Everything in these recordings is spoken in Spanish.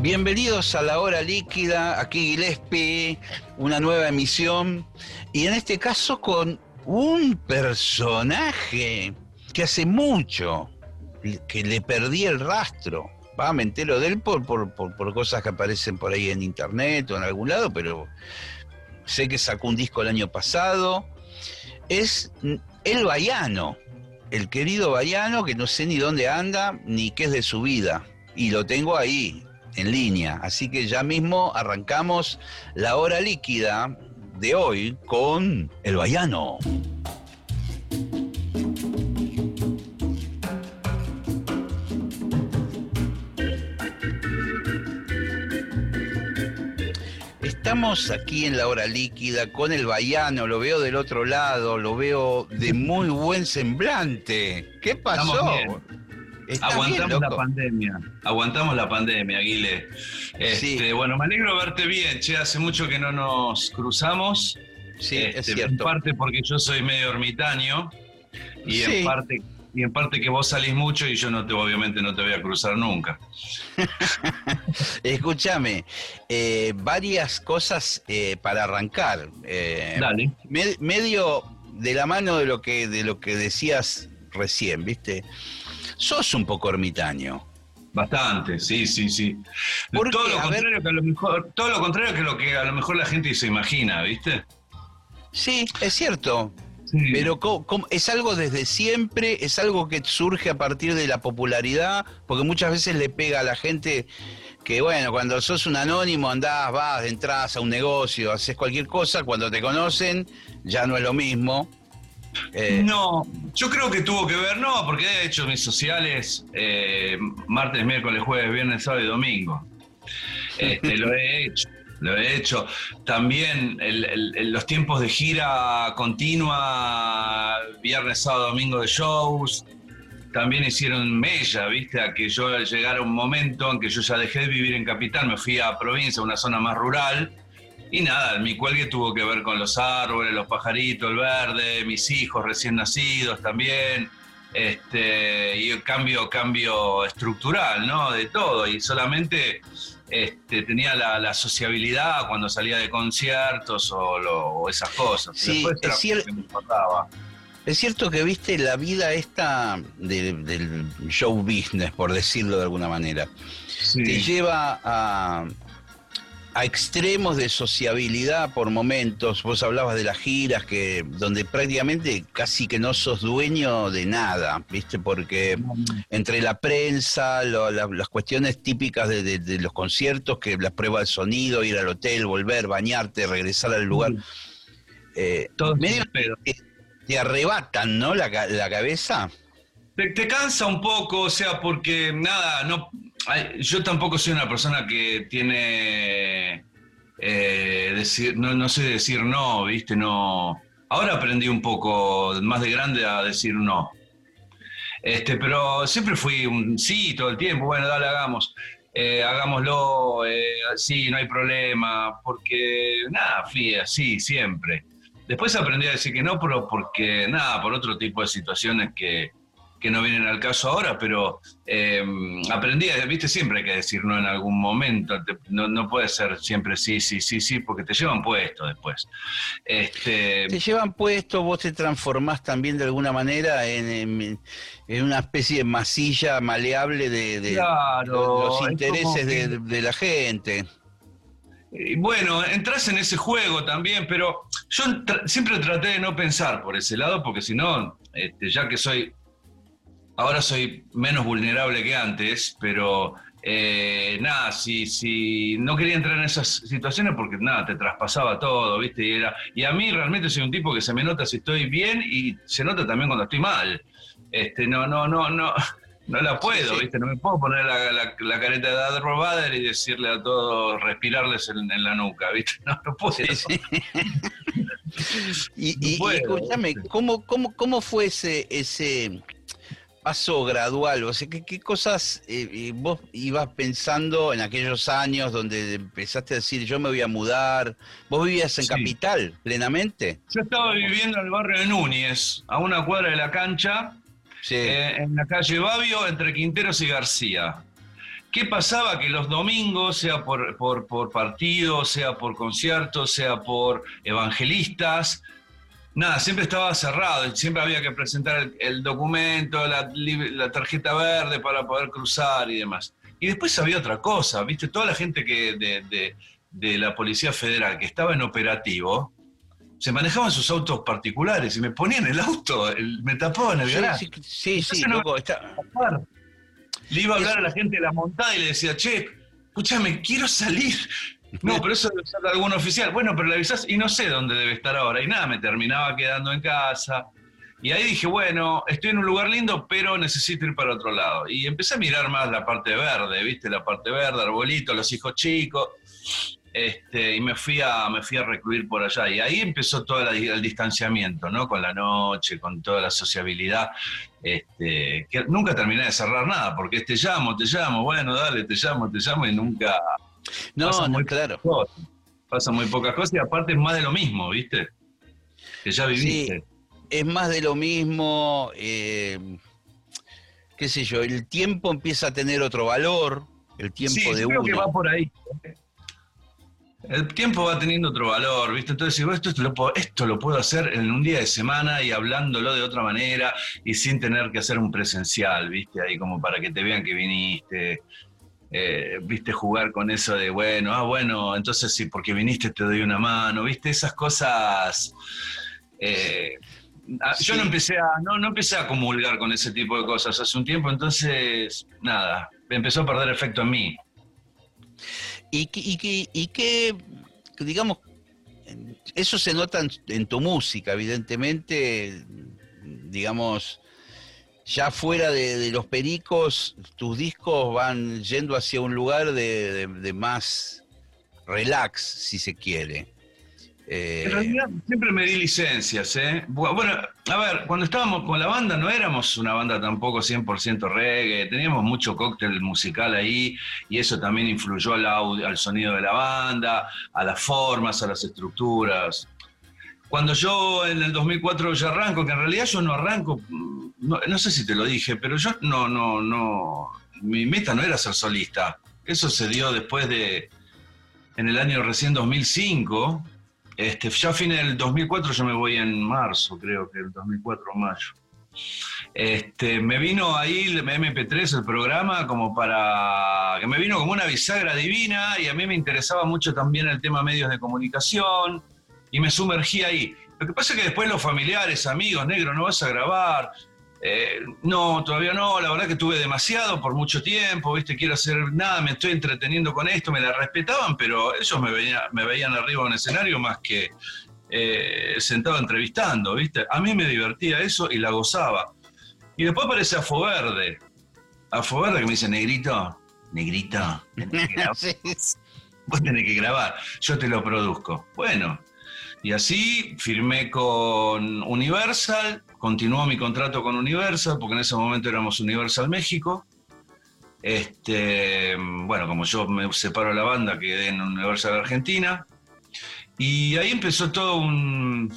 Bienvenidos a la hora líquida, aquí Gillespie, una nueva emisión y en este caso con un personaje que hace mucho que le perdí el rastro. Va, me entero de él por, por, por, cosas que aparecen por ahí en internet o en algún lado, pero sé que sacó un disco el año pasado. Es el Bayano, el querido Bayano, que no sé ni dónde anda ni qué es de su vida. Y lo tengo ahí, en línea. Así que ya mismo arrancamos la hora líquida de hoy con el Bayano. Estamos aquí en la hora líquida con el Bayano, lo veo del otro lado, lo veo de muy buen semblante. ¿Qué pasó? Aguantamos la pandemia, aguantamos la pandemia, Aguile. Este, Bueno, me alegro de verte bien, che, hace mucho que no nos cruzamos. Sí, es este, cierto. En parte porque yo soy medio ermitaño y en parte y en parte que vos salís mucho y yo no te obviamente no te voy a cruzar nunca. Escúchame, eh, varias cosas eh, para arrancar. Eh, Dale. medio de la mano de lo que de lo que decías recién, ¿viste? Sos un poco ermitaño. Bastante, sí, sí, sí. todo, lo contrario que a lo mejor, todo lo contrario que lo que a lo mejor la gente se imagina, ¿viste? Sí, es cierto. Pero es algo desde siempre, es algo que surge a partir de la popularidad, porque muchas veces le pega a la gente que, bueno, cuando sos un anónimo andás, vas, entras a un negocio, haces cualquier cosa, cuando te conocen ya no es lo mismo. Eh, no, yo creo que tuvo que ver, no, porque he hecho mis sociales eh, martes, miércoles, jueves, viernes, sábado y domingo. Este, lo he hecho, lo he hecho. También los tiempos de gira continua, viernes, sábado, domingo de shows, también hicieron mella, ¿viste? A que yo llegara un momento en que yo ya dejé de vivir en capital, me fui a provincia, una zona más rural y nada, mi cuelgue tuvo que ver con los árboles, los pajaritos, el verde, mis hijos recién nacidos también, este, y el cambio, cambio estructural, ¿no? De todo, y solamente este, tenía la, sociabilidad cuando salía de conciertos o, esas cosas. Sí, es, cierto, es cierto que viste la vida esta del show business, por decirlo de alguna manera, te lleva a a extremos de sociabilidad por momentos. Vos hablabas de las giras que donde prácticamente casi que no sos dueño de nada, ¿viste? Porque entre la prensa, las cuestiones típicas de, los conciertos, que las pruebas de sonido, ir al hotel, volver, bañarte, regresar al lugar, eh, medio te, te arrebatan, ¿no? La, la cabeza. Te, te, cansa un poco, o sea, porque nada, no, yo tampoco soy una persona que tiene. Eh, decir, no, no sé decir no, ¿viste? No. Ahora aprendí un poco más de grande a decir no. Este, pero siempre fui un sí todo el tiempo, bueno, dale, hagamos. Eh, hagámoslo, eh, sí, no hay problema, porque nada, fui así siempre. Después aprendí a decir que no, pero porque nada, por otro tipo de situaciones que, que no vienen al caso ahora, pero eh, aprendí, viste, siempre hay que decir no en algún momento, no, no, puede ser siempre sí, sí, sí, sí, porque te llevan puesto después. Este, te llevan puesto, vos te transformás también de alguna manera en, en, una especie de masilla maleable de, los intereses de, la gente. Bueno, entras en ese juego también, pero yo siempre traté de no pensar por ese lado, porque si no, este, ya que soy Ahora soy menos vulnerable que antes, pero eh, nada, si, si no quería entrar en esas situaciones porque nada, te traspasaba todo, ¿viste? Y, era, y a mí realmente soy un tipo que se me nota si estoy bien y se nota también cuando estoy mal. Este, no, no, no, no, no la puedo, ¿viste? No me puedo poner la, careta de Dad Robader y decirle a todos, respirarles en, la nuca, ¿viste? No, no puedo. y, escúchame, ¿cómo, cómo, cómo fue ese, ese paso gradual? O sea, ¿qué, cosas eh, eh, vos ibas pensando en aquellos años donde empezaste a decir, yo me voy a mudar? ¿Vos vivías en Capital plenamente? Yo estaba viviendo en el barrio de Núñez, a una cuadra de la cancha, eh, en la calle Babio, entre Quinteros y García. ¿Qué pasaba? Que los domingos, sea por, por, por partido, sea por conciertos, sea por evangelistas, nada, siempre estaba cerrado, siempre había que presentar el, documento, la, tarjeta verde para poder cruzar y demás. Y después había otra cosa, ¿viste? Toda la gente que de, la Policía Federal que estaba en operativo, se manejaban sus autos particulares y me ponían el auto, me tapaban el garaje. Sí, sí, loco, está... Le iba a hablar a la gente de la montada y le decía, che, escúchame, quiero salir. No, pero eso debe ser algún oficial. Bueno, pero le avisás y no sé dónde debe estar ahora. Y nada, me terminaba quedando en casa. Y ahí dije, bueno, estoy en un lugar lindo, pero necesito ir para otro lado. Y empecé a mirar más la parte verde, ¿viste? La parte verde, arbolito, los hijos chicos. Este, y me fui, a, me fui a recluir por allá. Y ahí empezó todo el distanciamiento, ¿no? Con la noche, con toda la sociabilidad. Este, que nunca terminé de cerrar nada, porque te llamo, te llamo, bueno, dale, te llamo, te llamo, y nunca, no, muy claro. Pasa muy pocas cosas y aparte es más de lo mismo, ¿viste? Que ya viviste. es más de lo mismo, eh, qué sé yo, el tiempo empieza a tener otro valor, el tiempo de creo que va por ahí. El tiempo va teniendo otro valor, ¿viste? Entonces digo, esto, esto, lo puedo, esto lo puedo hacer en un día de semana y hablándolo de otra manera y sin tener que hacer un presencial, ¿viste? Ahí como para que te vean que viniste, eh, viste, jugar con eso de, bueno, ah, bueno, entonces sí, porque viniste te doy una mano, viste, esas cosas. Eh, ah, yo no empecé, a, no, no empecé a comulgar con ese tipo de cosas hace un tiempo, entonces, nada, empezó a perder efecto en mí. Y que, y y que digamos, eso se nota en tu música, evidentemente, digamos, ya fuera de, los pericos, tus discos van yendo hacia un lugar de, más relax, si se quiere. Eh, en realidad siempre me di licencias, ¿eh? Bueno, a ver, cuando estábamos con la banda no éramos una banda tampoco 100% reggae, teníamos mucho cóctel musical ahí y eso también influyó al, audio, al sonido de la banda, a las formas, a las estructuras. Cuando yo en el 2004 ya arranco, que en realidad yo no arranco, no, sé si te lo dije, pero yo no, no, no, mi meta no era ser solista. Eso se dio después de, en el año recién 2005. Este, ya a fin del 2004 yo me voy en marzo, creo que el 2004 mayo. Este, me vino ahí el MP3, el programa, como para. que me vino como una bisagra divina y a mí me interesaba mucho también el tema medios de comunicación y me sumergí ahí. Lo que pasa es que después los familiares, amigos, negro, no vas a grabar. Eh, no, todavía no, la verdad que tuve demasiado por mucho tiempo, ¿viste? Quiero hacer nada, me estoy entreteniendo con esto, me la respetaban, pero ellos me, me veían arriba en el escenario más que eh, sentado entrevistando, ¿viste? A mí me divertía eso y la gozaba. Y después aparece Afo Verde. Afo Verde que me dice, negrito, negrito, vos tenés que grabar, yo te lo produzco. Bueno, y así firmé con Universal, continuó mi contrato con Universal, porque en ese momento éramos Universal México. Este, bueno, como yo me separo de la banda, quedé en Universal Argentina. Y ahí empezó todo un,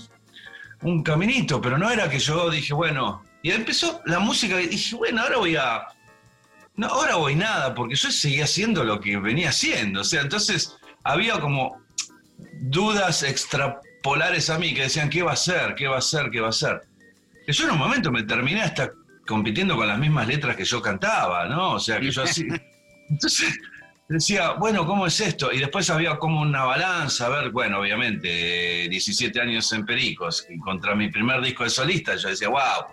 un caminito, pero no era que yo dije, bueno, y ahí empezó la música y dije, bueno, ahora voy a... No, ahora voy nada, porque yo seguía haciendo lo que venía haciendo. O sea, entonces había como dudas extra polares a mí que decían, ¿qué va a ser? ¿Qué va a ser? ¿Qué va a ser? Que yo en un momento me terminé hasta compitiendo con las mismas letras que yo cantaba, ¿no? O sea, que yo así... Entonces, decía, bueno, ¿cómo es esto? Y después había como una balanza, a ver, bueno, obviamente, 17 años en Pericos, contra mi primer disco de solista, yo decía, wow,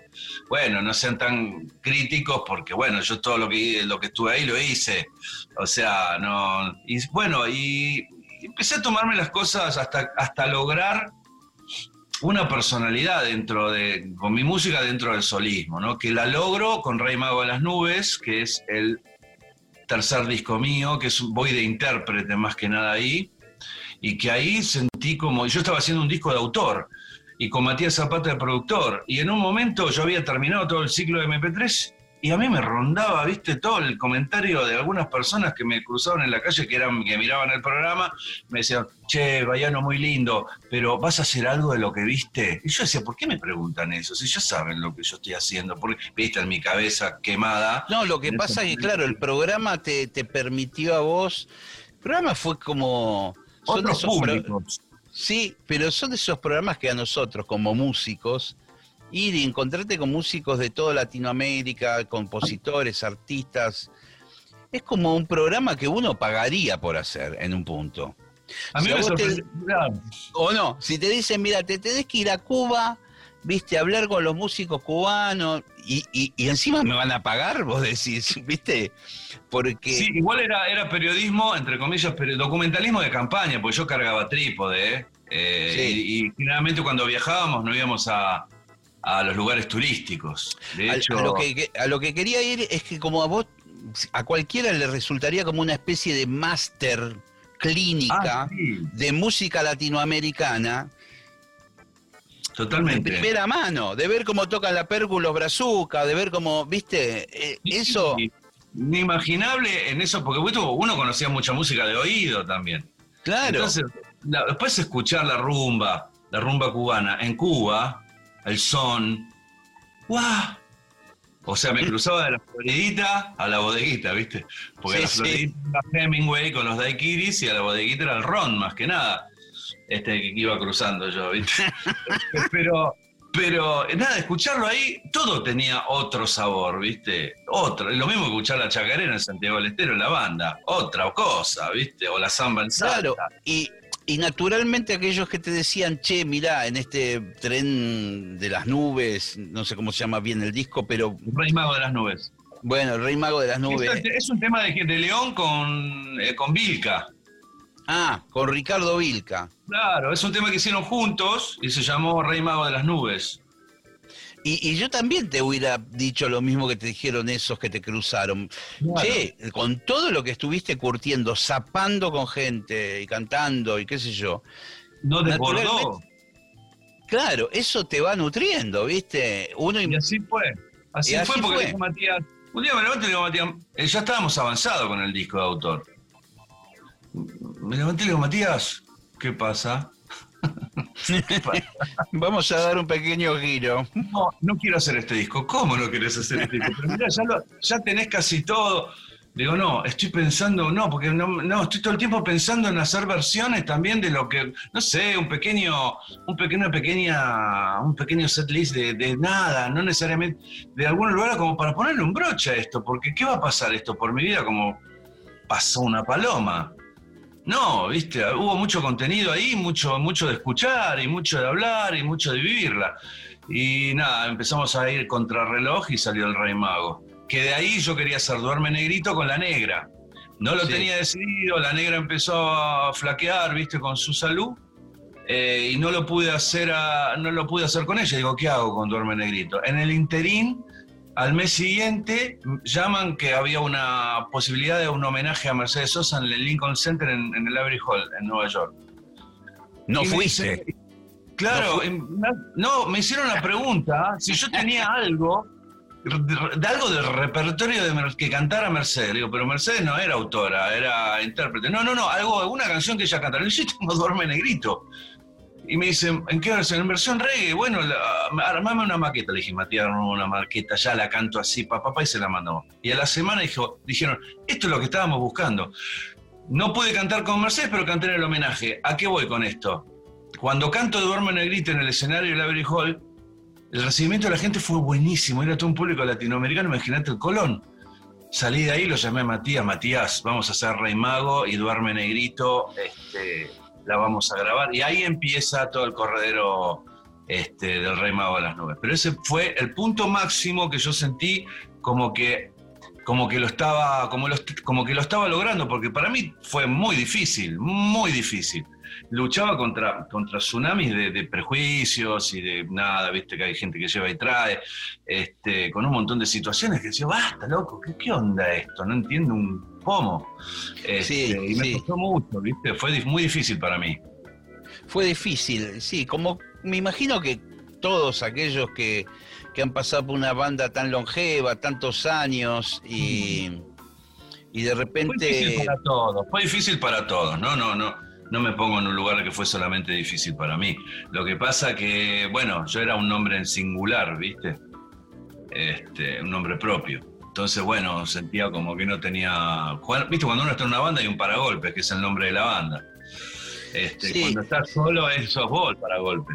bueno, no sean tan críticos porque, bueno, yo todo lo que, lo que estuve ahí lo hice. O sea, no. Y bueno, y, empecé a tomarme las cosas hasta, hasta lograr una personalidad dentro de, con mi música dentro del solismo, ¿no? Que la logro con Rey Mago de las Nubes, que es el tercer disco mío, que es, voy de intérprete más que nada ahí, y que ahí sentí como, yo estaba haciendo un disco de autor, y con Matías Zapata de productor, y en un momento yo había terminado todo el ciclo de MP3 y a mí me rondaba, viste, todo el comentario de algunas personas que me cruzaban en la calle, que, eran, que miraban el programa, me decían, che, Bayano, muy lindo, pero ¿vas a hacer algo de lo que viste? Y yo decía, ¿por qué me preguntan eso? Si ya saben lo que yo estoy haciendo, porque viste en mi cabeza quemada. No, lo que pasa es que, claro, el programa te, permitió a vos, el programa fue como... Otros públicos. Sí, pero son de esos programas que a nosotros, como músicos, ir y encontrarte con músicos de toda Latinoamérica, compositores, artistas. Es como un programa que uno pagaría por hacer en un punto. A mí me O no, si te dicen, mira, te tenés que ir a Cuba, viste, hablar con los músicos cubanos y, y, encima me van a pagar, vos decís, viste, porque... Sí, igual era, era periodismo, entre comillas, documentalismo de campaña, porque yo cargaba trípode, ¿eh? eh y, y, finalmente cuando viajábamos no íbamos a, a los lugares turísticos. De hecho, a, lo que, a lo que quería ir es que como a vos, a cualquiera le resultaría como una especie de máster clínica ah, de música latinoamericana. Totalmente. De primera mano, de ver cómo tocan la pérculos brazuca, de ver cómo, viste, eh, eso... Inimaginable en eso, porque uno conocía mucha música de oído también. Claro. Entonces, después escuchar la rumba, la rumba cubana en Cuba, el son. ¡Guau! O sea, me cruzaba de la floridita a la bodeguita, ¿viste? Porque la floridita era Hemingway con los daiquiris y a la bodeguita era el ron, más que nada. Este que iba cruzando yo, ¿viste? pero, pero nada, escucharlo ahí, todo tenía otro sabor, ¿viste? Otro. Lo mismo que escuchar la chacarera en Santiago del Estero en la banda. Otra cosa, ¿viste? O la samba en. Claro, y y naturalmente aquellos que te decían, che, mirá, en este tren de las nubes, no sé cómo se llama bien el disco, pero... Rey Mago de las Nubes. Bueno, el Rey Mago de las Nubes. Es, un tema de, de León con, eh, con Vilca. Ah, con Ricardo Vilca. Claro, es un tema que hicieron juntos y se llamó Rey Mago de las Nubes. Y, yo también te hubiera dicho lo mismo que te dijeron esos que te cruzaron. Che, con todo lo que estuviste curtiendo, zapando con gente y cantando y qué sé yo. No desbordó. Claro, eso te va nutriendo, ¿viste? Uno y, así fue. Así, fue porque dijo Matías. Un día me levanté y le digo Matías, eh, ya estábamos avanzados con el disco de autor. Me levanté y le digo, Matías, ¿qué pasa? Vamos a dar un pequeño giro. No, no quiero hacer este disco. ¿Cómo no querés hacer este disco? Pero mira, ya, tenés casi todo. Digo, no, estoy pensando, no, porque no, estoy todo el tiempo pensando en hacer versiones también de lo que, no sé, un pequeño, un pequeño, pequeña, un pequeño set list de, de nada, no necesariamente de algún lugar como para ponerle un broche a esto, porque ¿qué va a pasar esto por mi vida como pasó una paloma? No, viste, hubo mucho contenido ahí, mucho, mucho de escuchar y mucho de hablar y mucho de vivirla. Y nada, empezamos a ir contra reloj y salió el Rey Mago. Que de ahí yo quería hacer Duerme Negrito con la negra. No lo tenía decidido, la negra empezó a flaquear, viste, con su salud. Eh, y no lo pude hacer no lo pude hacer con ella. Digo, ¿qué hago con Duerme Negrito? En el interín al mes siguiente llaman que había una posibilidad de un homenaje a Mercedes Sosa en el Lincoln Center en, el Avery Hall, en Nueva York. No fuiste. claro, no, me hicieron la pregunta si yo tenía algo, de, algo del repertorio de que cantara Mercedes. Digo, pero Mercedes no era autora, era intérprete. No, no, no, algo, una canción que ella cantara. Yo tengo Duerme Negrito. Y me dicen, ¿en qué versión? En versión reggae. Bueno, armame una maqueta. Le dije, Matías, armame una maqueta, ya la canto así, papá, papá, y se la mandó. Y a la semana dijeron, esto es lo que estábamos buscando. No pude cantar con Mercedes, pero canté en el homenaje. ¿A qué voy con esto? Cuando canto Duermo Negrito en el escenario del Avery Hall, el recibimiento de la gente fue buenísimo. Era todo un público latinoamericano, imagínate el Colón. salí de ahí, lo llamé a Matías, Matías, vamos a hacer Rey Mago y Duerme Negrito, este, la vamos a grabar. Y ahí empieza todo el corredero este, del Rey Mago a las nubes. Pero ese fue el punto máximo que yo sentí como que como que lo estaba como, como que lo estaba logrando porque para mí fue muy difícil muy difícil luchaba contra, contra tsunamis de, prejuicios y de nada, viste que hay gente que lleva y trae, este, con un montón de situaciones que decía, basta, loco, ¿qué, onda esto? No entiendo un pomo. Este, y me costó mucho, viste, fue muy difícil para mí. Fue difícil, sí, como me imagino que todos aquellos que, que han pasado por una banda tan longeva, tantos años y, y de repente... Fue difícil para todos, fue difícil para todos, no, no, no no me pongo en un lugar que fue solamente difícil para mí. Lo que pasa que, bueno, yo era un nombre en singular, ¿viste? Este, un nombre propio. Entonces, bueno, sentía como que no tenía. ¿Viste? Cuando uno está en una banda hay un paragolpe, que es el nombre de la banda. Este, Cuando estás solo, es sos vos el paragolpe.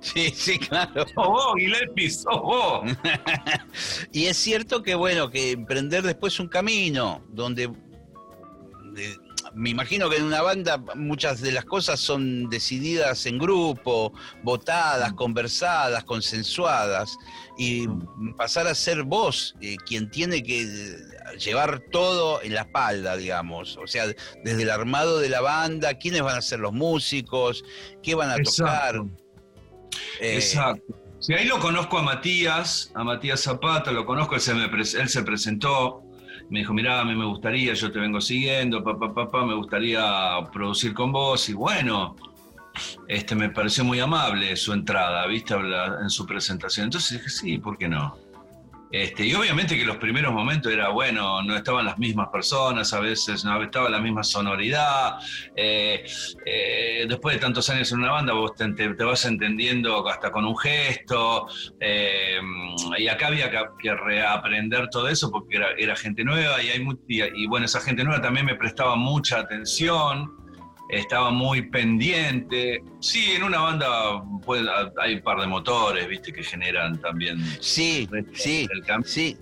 Sí, sí, claro. Sos vos, Gillespie, sos vos. y es cierto que, bueno, que emprender después un camino donde me imagino que en una banda muchas de las cosas son decididas en grupo, votadas, conversadas, consensuadas, y pasar a ser vos eh, quien tiene que eh, llevar todo en la espalda, digamos, o sea, desde el armado de la banda, quiénes van a ser los músicos, qué van a tocar. Eh, Exacto. Si ahí lo conozco a Matías, a Matías Zapata, lo conozco, él se, él se presentó me dijo, mirá, a mí me gustaría, yo te vengo siguiendo, papá, papá, me gustaría producir con vos. Y bueno, este, me pareció muy amable su entrada, ¿viste? En su presentación. Entonces dije, sí, ¿por qué no? Este, y obviamente que los primeros momentos era, bueno, no estaban las mismas personas, a veces no estaba la misma sonoridad. Eh, eh, después de tantos años en una banda, vos te, vas entendiendo hasta con un gesto. Eh, y acá había que, reaprender todo eso porque era, gente nueva y, hay y bueno, esa gente nueva también me prestaba mucha atención estaba muy pendiente. Sí, en una banda hay un par de motores, viste, que generan también. Sí, sí, sí.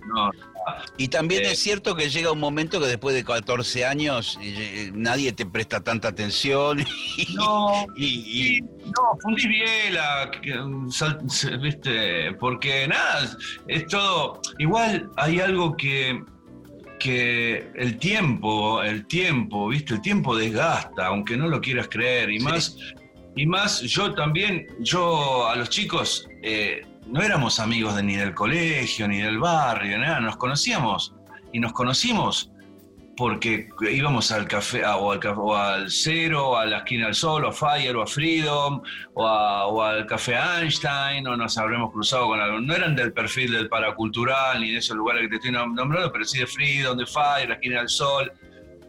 y también es eh, cierto que llega un momento que después de 14 años eh, nadie te presta tanta atención. no, y, no, fundís biela, viste, porque nada, es todo. Igual hay algo que que el tiempo, el tiempo, ¿viste? El tiempo desgasta, aunque no lo quieras creer. Y más, y más yo también, yo a los chicos eh, no éramos amigos de, ni del colegio, ni del barrio, nada, nos conocíamos. Y nos conocimos porque íbamos al café o, al, o al Cero, a la esquina del Sol, o a Fire, o a Freedom, o, al café Einstein, o nos habremos cruzado con algo. No eran del perfil del paracultural ni de esos lugares que te estoy nombrando, pero sí de Freedom, de Fire, la esquina del Sol.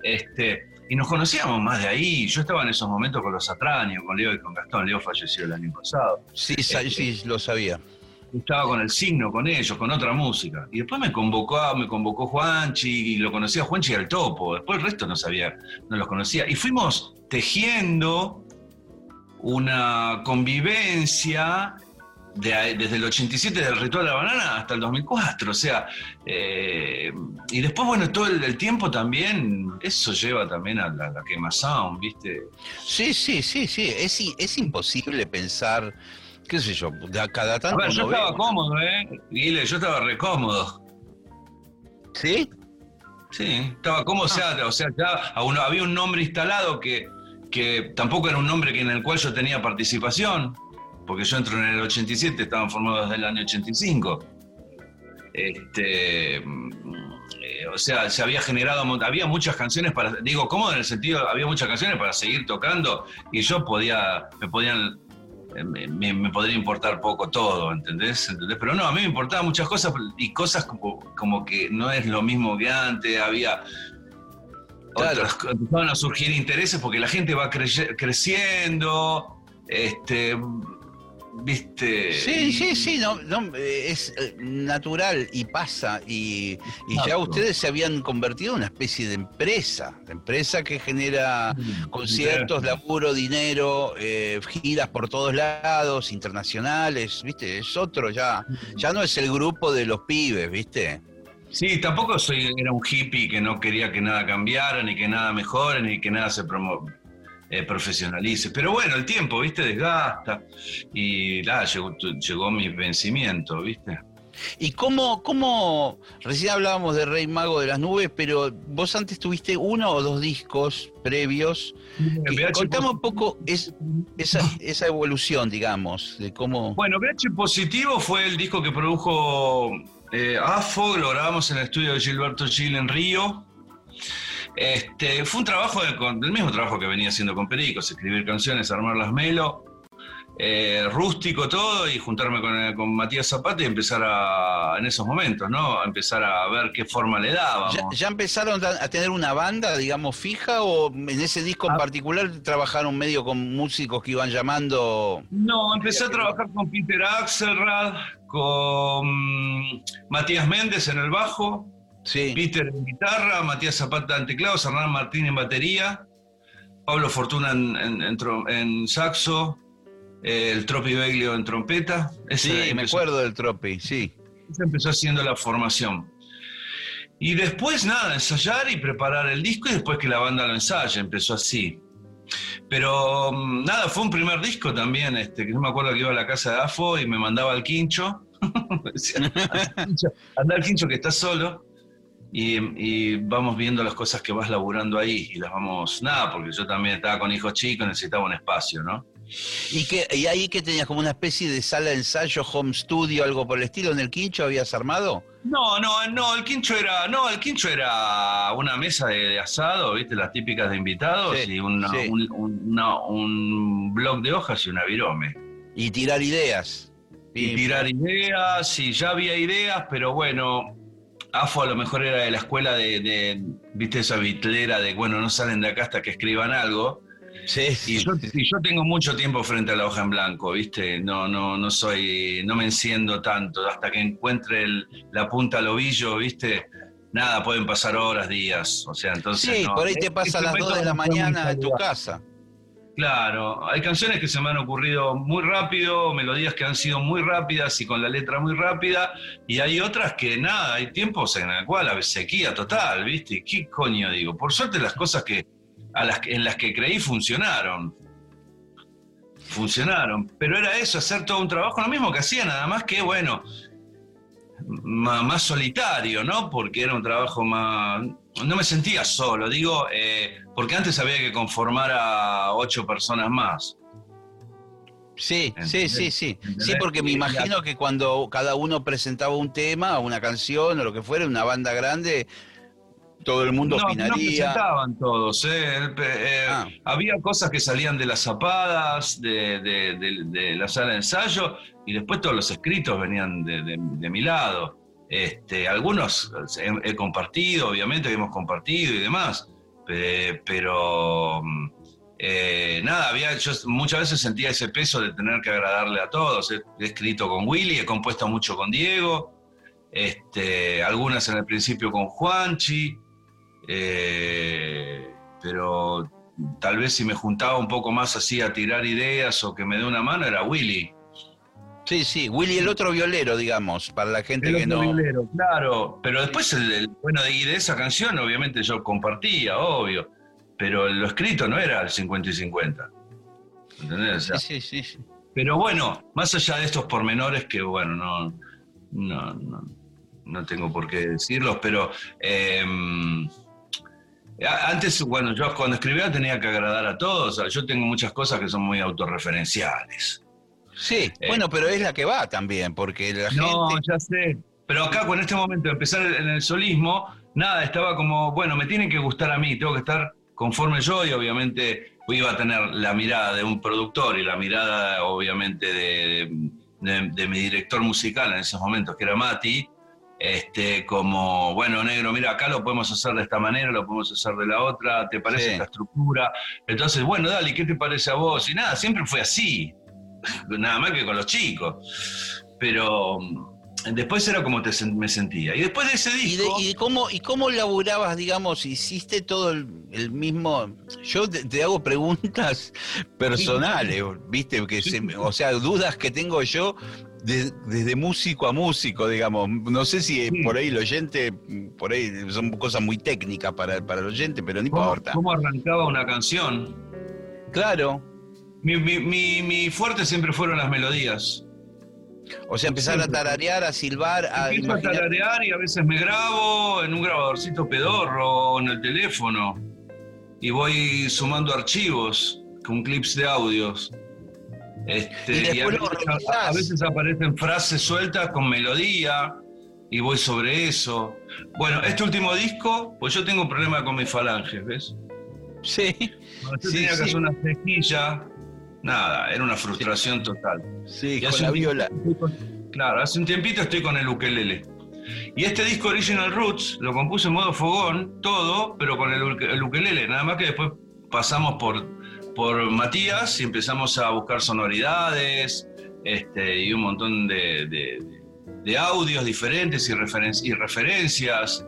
Este, y nos conocíamos más de ahí. Yo estaba en esos momentos con los Atraños, con Leo y con Gastón. Leo falleció el año pasado. Sí, sí, este, lo sabía estaba con el signo, con ellos, con otra música. Y después me convocó, me convocó Juanchi, y lo conocía Juanchi al topo. Después el resto no sabía, no los conocía. Y fuimos tejiendo una convivencia desde el 87 del Ritual de la Banana hasta el 2004. O sea, eh, y después, bueno, todo el, tiempo también, eso lleva también a la, la ¿viste? Sí, sí, sí, sí. Es imposible pensar qué sé yo, cada tanto. A ver, yo estaba cómodo, ¿eh? Guile, yo estaba re cómodo. ¿Sí? Sí, estaba cómodo, o sea, ah. o sea ya había un nombre instalado que, que tampoco era un nombre en el cual yo tenía participación, porque yo entro en el 87, estaban formados desde el año 85. Este, eh, o sea, se había generado, había muchas canciones para, digo, cómodo en el sentido, había muchas canciones para seguir tocando y yo podía, me podían me, podría importar poco todo, ¿entendés? Pero no, a mí me importaban muchas cosas y cosas como, que no es lo mismo que antes, había otras, empezaron a surgir intereses porque la gente va creciendo, este, ¿Viste? Sí, sí, sí, no, es eh, natural y pasa. Y, ya ustedes se habían convertido en una especie de empresa, de empresa que genera mm, conciertos, laburo, dinero, eh, giras por todos lados, internacionales, ¿viste? Es otro ya. Ya no es el grupo de los pibes, ¿viste? Sí, tampoco soy, era un hippie que no quería que nada cambiara, ni que nada mejore, ni que nada se eh, profesionalice. Pero bueno, el tiempo, ¿viste? Desgasta. Y nada, llegó, llegó mi vencimiento, ¿viste? ¿Y cómo, cómo, recién hablábamos de Rey Mago de las Nubes, pero vos antes tuviste uno o dos discos previos. Contame un poco esa, evolución, digamos, de cómo... Bueno, VH Positivo fue el disco que produjo eh, AFO, lo grabamos en el estudio de Gilberto Gil en Río. Este, fue un trabajo, del mismo trabajo que venía haciendo con Pericos, escribir canciones, armar las melo. Eh, rústico todo y juntarme con, con, Matías Zapata y empezar a, en esos momentos, ¿no? A empezar a ver qué forma le dábamos. ¿Ya, empezaron a tener una banda, digamos, fija o en ese disco en ah. particular trabajaron medio con músicos que iban llamando? No, empecé a trabajar con Peter Axelrad, con Matías Méndez en el bajo, sí. Peter en guitarra, Matías Zapata en teclados, Hernán Martín en batería, Pablo Fortuna en, en saxo, el Tropi Beglio en trompeta. sí, me acuerdo del Tropi, sí. Esa empezó haciendo la formación. Y después, nada, ensayar y preparar el disco y después que la banda lo ensaya, empezó así. Pero mm, nada, fue un primer disco también, este, que no me acuerdo que iba a la casa de AFO y me mandaba al quincho. anda al quincho que está solo. Y, y, vamos viendo las cosas que vas laburando ahí y las vamos, nada, porque yo también estaba con hijos chicos, necesitaba un espacio, ¿no? ¿Y, que, y ahí que tenías como una especie de sala de ensayo, home studio, algo por el estilo, en el quincho habías armado? No, no, no, el quincho era, no, el quincho era una mesa de, asado, viste, las típicas de invitados, y un, un blog de hojas y una virome. Y tirar ideas. Y tirar ideas, sí, ya había ideas, pero bueno, AFO a lo mejor era de la escuela de, de, viste, esa bitlera de, bueno, no salen de acá hasta que escriban algo. Sí, y, yo, yo, tengo mucho tiempo frente a la hoja en blanco, ¿viste? No, no, no soy, no me enciendo tanto. Hasta que encuentre la punta al ovillo, ¿viste? Nada, pueden pasar horas, días. O sea, entonces. Sí, por ahí te pasa a las 2 de la mañana en tu casa. Claro, hay canciones que se me han ocurrido muy rápido, melodías que han sido muy rápidas y con la letra muy rápida, y hay otras que nada, hay tiempos en el cual a sequía total, ¿viste? ¿Qué coño digo? Por suerte las cosas que las, en las que creí funcionaron. Funcionaron. Pero era eso, hacer todo un trabajo, lo mismo que hacía, nada más que, bueno, más, solitario, ¿no? Porque era un trabajo más... No me sentía solo, digo, eh, porque antes había que conformar a ocho personas más. Sí, sí, sí, sí. Sí, porque me imagino que cuando cada uno presentaba un tema, una canción o lo que fuera, una banda grande, todo el mundo opinaría. No presentaban todos, ¿eh? Eh, ah. Había cosas que salían de las zapadas, de, la sala de ensayo, y después todos los escritos venían de, mi lado. Este, algunos he, compartido, obviamente, hemos compartido y demás, pero eh, nada, había, yo muchas veces sentía ese peso de tener que agradarle a todos. He, escrito con Willy, he compuesto mucho con Diego, este, algunas en el principio con Juanchi, eh, pero tal vez si me juntaba un poco más así a tirar ideas o que me dé una mano era Willy. Sí, sí, Willy el otro violero, digamos, para la gente que no. Violero, claro, pero después el, bueno, de, de esa canción obviamente yo compartía, obvio, pero lo escrito no era el 50 y 50. ¿Entendés? sí, sí, sí, Pero bueno, más allá de estos pormenores que bueno, no, no, no, tengo por qué decirlos, pero em, antes, bueno, yo cuando escribía tenía que agradar a todos. yo tengo muchas cosas que son muy autorreferenciales. Sí, eh, bueno, pero es la que va también, porque la no, ya sé. Pero acá, con este momento de empezar en el solismo, nada, estaba como, bueno, me tiene que gustar a mí, tengo que estar conforme yo y obviamente iba a tener la mirada de un productor y la mirada, obviamente, de mi director musical en esos momentos, que era Mati, este, como, bueno, negro, mira, acá lo podemos hacer de esta manera, lo podemos hacer de la otra, ¿te parece esta estructura? Entonces, bueno, dale, ¿qué te parece a vos? Y nada, siempre fue así, nada más que con los chicos. Pero mm, después era como te, me sentía. Y después de ese disco... ¿Y, cómo, y cómo laburabas, digamos, hiciste todo el, mismo... Yo te, hago preguntas personales, ¿viste? Que o sea, dudas que tengo yo desde músico a músico, digamos. No sé si por ahí el oyente, por ahí son cosas muy técnicas para, para el oyente, pero no importa. ¿Cómo arrancaba una canción? Claro. Mi, mi, fuerte siempre fueron las melodías. O sea, empezar a tararear, a silbar, a. Empiezo a tararear y a veces me grabo en un grabadorcito pedorro en el teléfono. Y voy sumando archivos con clips de audios. Este, y, a, veces, aparecen frases sueltas con melodía y voy sobre eso. Bueno, este último disco, pues yo tengo un problema con mis falanges, ¿ves? Sí. yo tenía que hacer una cejilla, nada, era una frustración total. Sí, con la viola. claro, hace un tiempito estoy con el ukelele. Y este disco Original Roots lo compuse en modo fogón, todo, pero con el, el ukelele, nada más que después pasamos por por Matías y empezamos a buscar sonoridades este, y un montón de, audios diferentes y, y referencias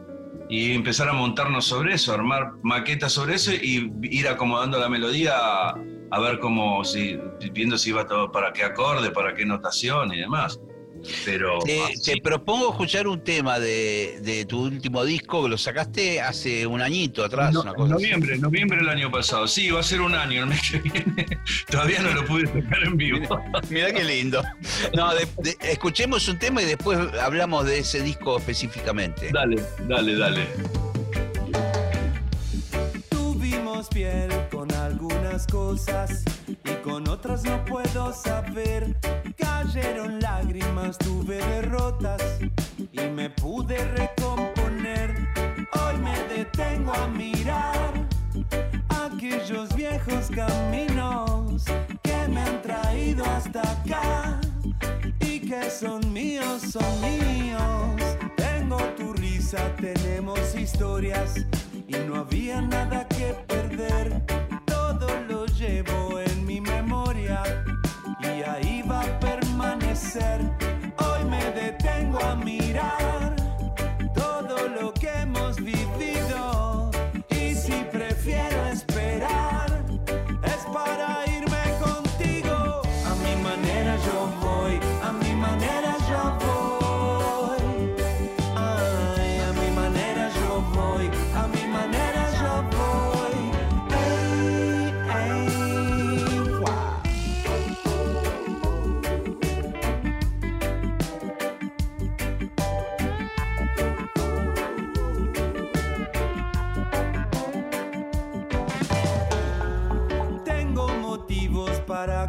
y empezar a montarnos sobre eso, armar maquetas sobre eso y ir acomodando la melodía a, ver cómo, si, viendo si iba todo para qué acorde, para qué notación y demás. Pero te, propongo escuchar un tema de, tu último disco que lo sacaste hace un añito atrás. una cosa noviembre, noviembre del año pasado. Sí, va a ser un año el mes que viene. Todavía no lo pude tocar en vivo. Mira qué lindo. No, escuchemos un tema y después hablamos de ese disco específicamente. Dale, dale, dale. Tuvimos piel con cosas y con otras no puedo saber Cayeron lágrimas, tuve derrotas y me pude recomponer. Hoy me detengo a mirar aquellos viejos caminos que me han traído hasta acá y que son míos, son míos. Tengo tu risa, tenemos historias y no había nada que perder. Hoy me detengo a mirar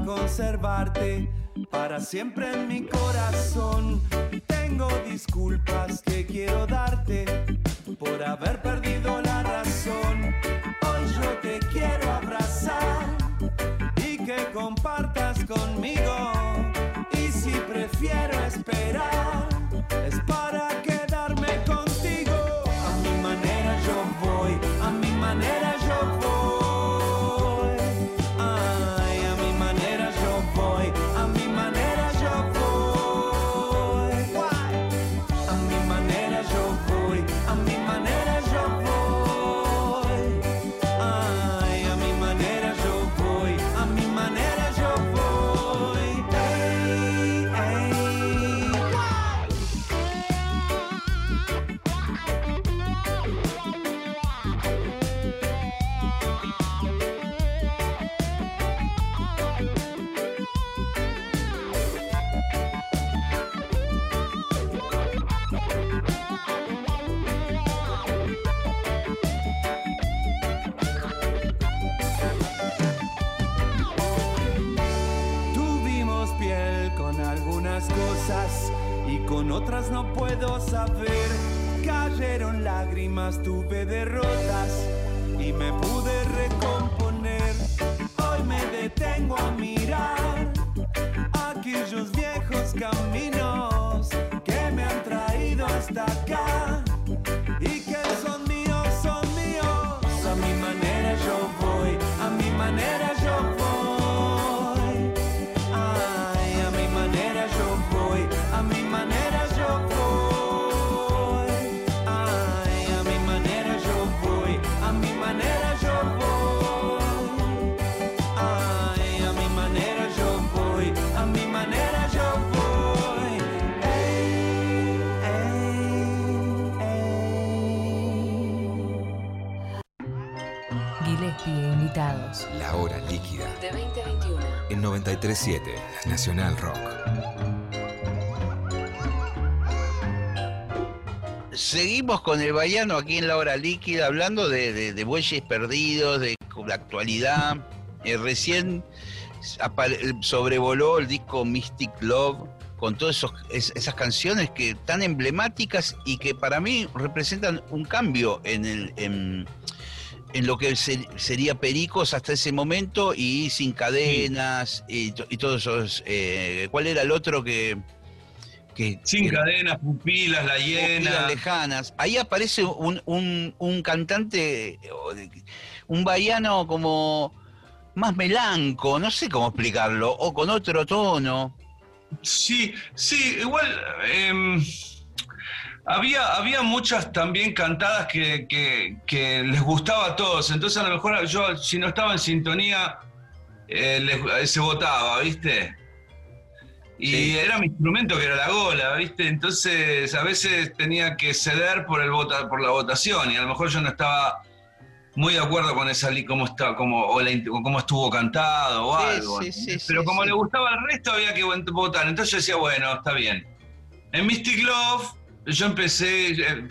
conservarte para siempre en mi corazón. Tengo disculpas que quiero darte por haber perdido la razón. Hoy yo te quiero abrazar y que compartas conmigo. Y si prefiero esperar, es para tuve derrotas y me pude recomponer. Hoy me detengo a mirar aquellos viejos caminos que me han traído hasta acá 93.7, Nacional Rock. Seguimos con el Bayano aquí en la hora líquida, hablando de, bueyes perdidos, de la actualidad. Eh, recién sobrevoló el disco Mystic Love con todas esas canciones que tan emblemáticas y que para mí representan un cambio en, el, en, lo que sería Pericos hasta ese momento y Sin Cadenas y, todos esos... Eh, ¿Cuál era el otro que, sin cadenas, pupilas, la hiena. Pupilas lejanas. Ahí aparece un, un, cantante, un baiano como más melanco, no sé cómo explicarlo, o con otro tono. Sí, sí, igual em, había, había muchas también cantadas que, que, les gustaba a todos, entonces a lo mejor yo si no estaba en sintonía eh, se votaba, ¿viste? Y era mi instrumento que era la gola, ¿viste? Entonces a veces tenía que ceder por, el vota, por la votación y a lo mejor yo no estaba muy de acuerdo con esa cómo está, como, o, cómo estuvo cantado o algo. Pero como le gustaba al resto había que votar. Entonces yo decía, bueno, está bien. En Mystic Love yo empecé, eh,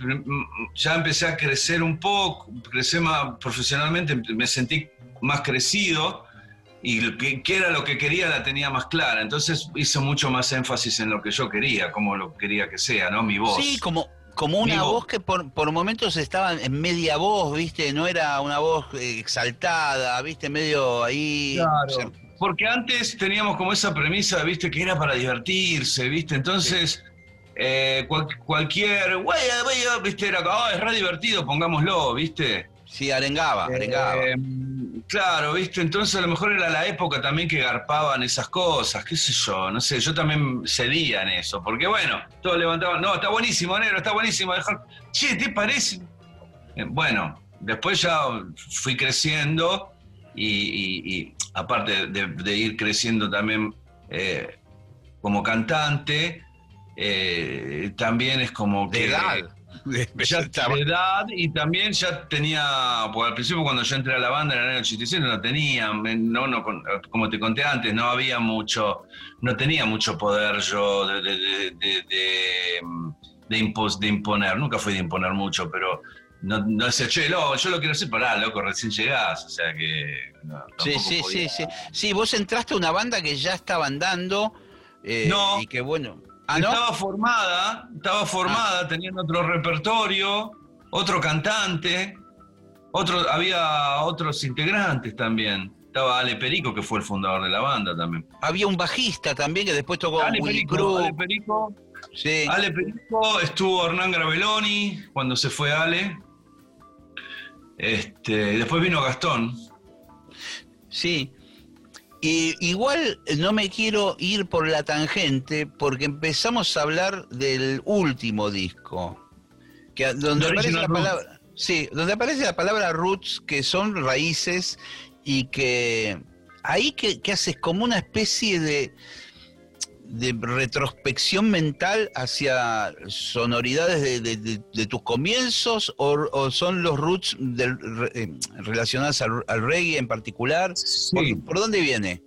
ya empecé a crecer un poco, crecí más profesionalmente, me sentí más crecido y qué era lo que quería la tenía más clara. Entonces hice mucho más énfasis en lo que yo quería, como lo quería que sea, ¿no? Mi voz. Sí, como, como una voz que por, por, momentos estaba en media voz, ¿viste? No era una voz exaltada, ¿viste? Medio ahí. Claro. Porque antes teníamos como esa premisa, ¿viste? Que era para divertirse, ¿viste? Entonces. Eh, cualquier, güey, viste, era, oh, es re divertido, pongámoslo, viste. Sí, arengaba, arengaba. Eh, Claro, viste, entonces a lo mejor era la época también que garpaban esas cosas, qué sé yo, no sé, yo también cedía en eso, porque bueno, todos levantaban, no, está buenísimo, negro, está buenísimo, dejar, che, ¿te parece? Eh, bueno, después ya fui creciendo y, aparte de, ir creciendo también eh, como cantante, eh, también es como que... Edad. ya de edad y también ya tenía, pues al principio cuando yo entré a la banda en el año 87 no tenía, no, no, como te conté antes, no había mucho, no tenía mucho poder yo de, de, de, de, imponer, nunca fui de imponer mucho, pero no, no decía, che, lo, yo lo quiero hacer, pará, loco, recién llegás, o sea que... sí, sí, sí, sí. Sí, vos entraste a una banda que ya estaba andando eh, y que bueno... ¿Ah, estaba formada, estaba formada, ah. teniendo otro repertorio, otro cantante, otro, había otros integrantes también. Estaba Ale Perico, que fue el fundador de la banda también. Había un bajista también que después tocó Ale Perico, Ale Perico. Sí. Ale Perico, estuvo Hernán Graveloni cuando se fue Ale. Este, después vino Gastón. Sí, y igual no me quiero ir por la tangente porque empezamos a hablar del último disco, que donde aparece la palabra, sí, donde aparece la palabra roots, que son raíces y que ahí que, que haces como una especie de de retrospección mental hacia sonoridades de, tus comienzos o, son los roots eh, relacionados al, reggae en particular? ¿Por, dónde viene?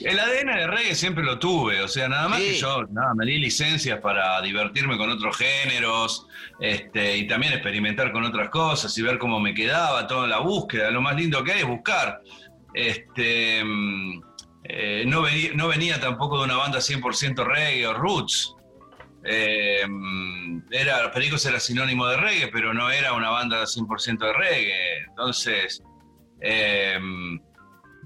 El ADN de reggae siempre lo tuve, o sea, nada más que yo nada, me di licencias para divertirme con otros géneros este, y también experimentar con otras cosas y ver cómo me quedaba, toda la búsqueda. Lo más lindo que hay es buscar. Este, mm, eh, no, venía, tampoco de una banda 100% reggae o roots. Eh, era, Pericos era sinónimo de reggae, pero no era una banda 100% de reggae. Entonces, eh,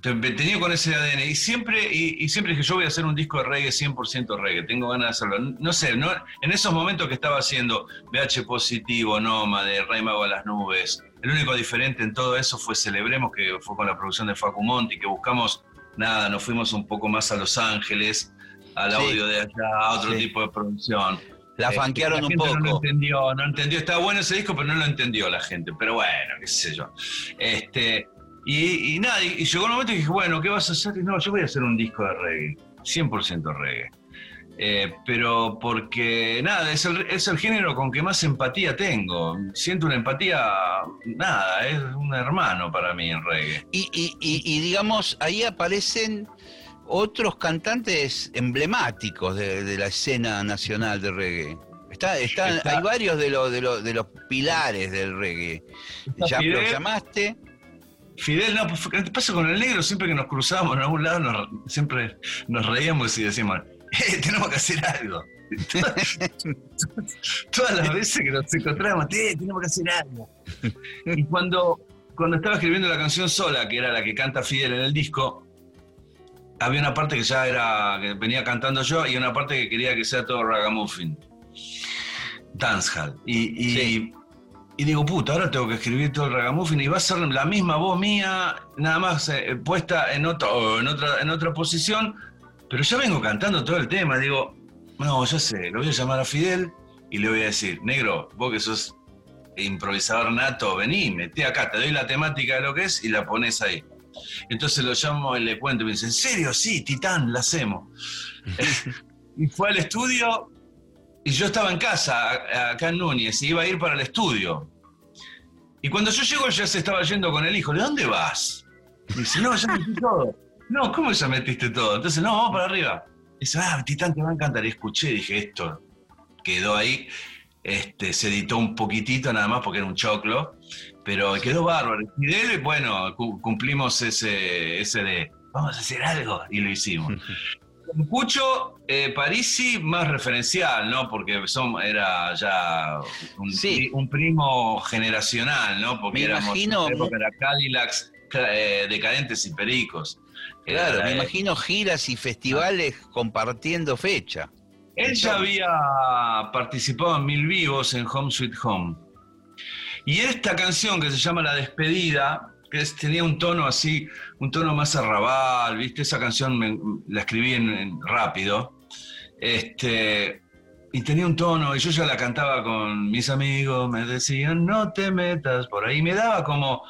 tenía con ese ADN y siempre, y, siempre dije, yo voy a hacer un disco de reggae 100% reggae, tengo ganas de hacerlo. No sé, en esos momentos que estaba haciendo BH Positivo, de Rey Mago a las Nubes, el único diferente en todo eso fue Celebremos, que fue con la producción de Facu Monti, que buscamos nada, nos fuimos un poco más a Los Ángeles, al audio de allá, a otro tipo de producción. La este, fanquearon un poco. No lo entendió, no entendió. Estaba bueno ese disco, pero no lo entendió la gente. Pero bueno, qué sé yo. Este, y, nada, y, llegó un momento y dije, bueno, ¿qué vas a hacer? Y no, yo voy a hacer un disco de reggae, 100% reggae. Eh, pero porque, nada, es el, es el género con que más empatía tengo. Siento una empatía, nada, es un hermano para mí el reggae. Y, y- y- y, digamos, ahí aparecen otros cantantes emblemáticos de, de la escena nacional de reggae. Está, está- Está- hay varios de, los de, los de los pilares del reggae. Ya lo llamaste. Fidel, no, ¿qué pasa con el negro? Siempre que nos cruzábamos en algún lado, nos- siempre nos reíamos y decíamos, eh, tenemos que hacer algo. Todas las veces que nos encontrábamos, eh, tenemos que hacer algo. Y cuando, cuando estaba escribiendo la canción sola, que era la que canta Fidel en el disco, había una parte que ya era, que venía cantando yo, y una parte que quería que sea todo ragamuffin. Dancehall. Y, y, Sí. y digo, puta, ahora tengo que escribir todo el ragamuffin y va a ser la misma voz mía, nada más eh, puesta en, otro, en, otra, en otra posición, pero ya vengo cantando todo el tema. Digo, no, ya sé, lo voy a llamar a Fidel y le voy a decir, negro, vos que sos improvisador nato, vení, metí acá, te doy la temática de lo que es y la pones ahí. Entonces lo llamo y le cuento y me dice, ¿en serio? Sí, Titán, la hacemos. y fue al estudio y yo estaba en casa, acá en Núñez, y iba a ir para el estudio. Y cuando yo llego ya se estaba yendo con el hijo, ¿de dónde vas? Y dice, no, ya metí todo. No, ¿cómo ya metiste todo? Entonces, no, vamos para arriba. dice, ah, Titán, te va a encantar. Y escuché, dije, esto quedó ahí. Este, se editó un poquitito nada más porque era un choclo, pero quedó bárbaro. Y de él, bueno, cu- cumplimos ese, ese de, vamos a hacer algo, y lo hicimos. Con Cucho, eh, Parisi más referencial, ¿no? Porque son, era ya un, Sí. un primo generacional, ¿no? Porque Me éramos imagino- en la época era Cadillacs, eh, decadentes y pericos. Claro, la- me imagino giras y festivales compartiendo fecha. Él ya había participado en Mil Vivos en Home Sweet Home. Y esta canción que se llama La Despedida, que es- tenía un tono así, un tono más arrabal, ¿viste? Esa canción me- la escribí en, en rápido. Este, y tenía un tono, y yo ya la cantaba con mis amigos, me decían, no te metas por ahí. Me daba como.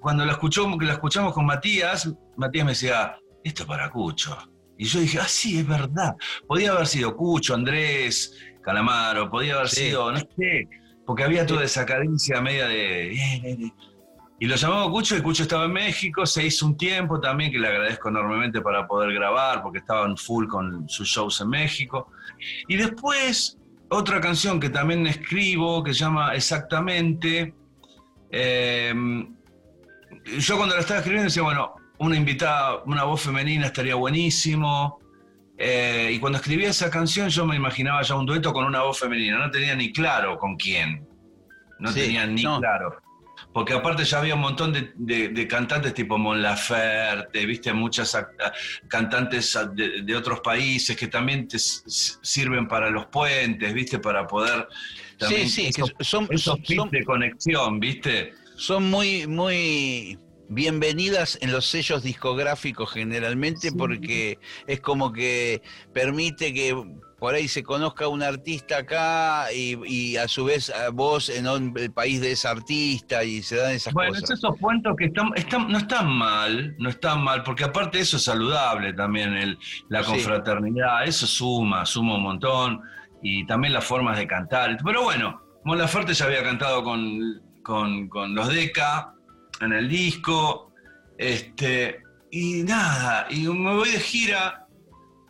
Cuando la, escuchó, que la escuchamos con Matías, Matías me decía, esto es para Cucho. Y yo dije, ah, sí, es verdad. Podía haber sido Cucho, Andrés, Calamaro, podía haber Sí. sido, no sé, porque había toda esa cadencia media de. "Eh, eh, eh". Y lo llamamos Cucho y Cucho estaba en México, se hizo un tiempo también, que le agradezco enormemente para poder grabar, porque estaba en full con sus shows en México. Y después, otra canción que también escribo, que se llama Exactamente. eh, yo cuando la estaba escribiendo decía, bueno, una invitada, una voz femenina estaría buenísimo. Eh, y cuando escribía esa canción yo me imaginaba ya un dueto con una voz femenina, no tenía ni claro con quién. No Sí, tenía ni no. claro. Porque aparte ya había un montón de, de- de cantantes tipo Mon Laferte, viste, muchas ac- a- cantantes de, de otros países que también te sirven para los puentes, viste, para poder... también sí, sí, que son, esos son, de conexión, viste. son muy, muy bienvenidas en los sellos discográficos generalmente porque es como que permite que por ahí se conozca un artista acá y, y a su vez a vos en un- el país de ese artista y se dan esas Bueno, es cosas. esos puentes que están, están- no están mal, no están mal, porque aparte eso es saludable también, el, la Sí. confraternidad, eso suma, suma un montón, y también las formas de cantar. Pero bueno, Mon Laferte ya había cantado con, con, con los Deca en el disco, este, y nada, y me voy de gira,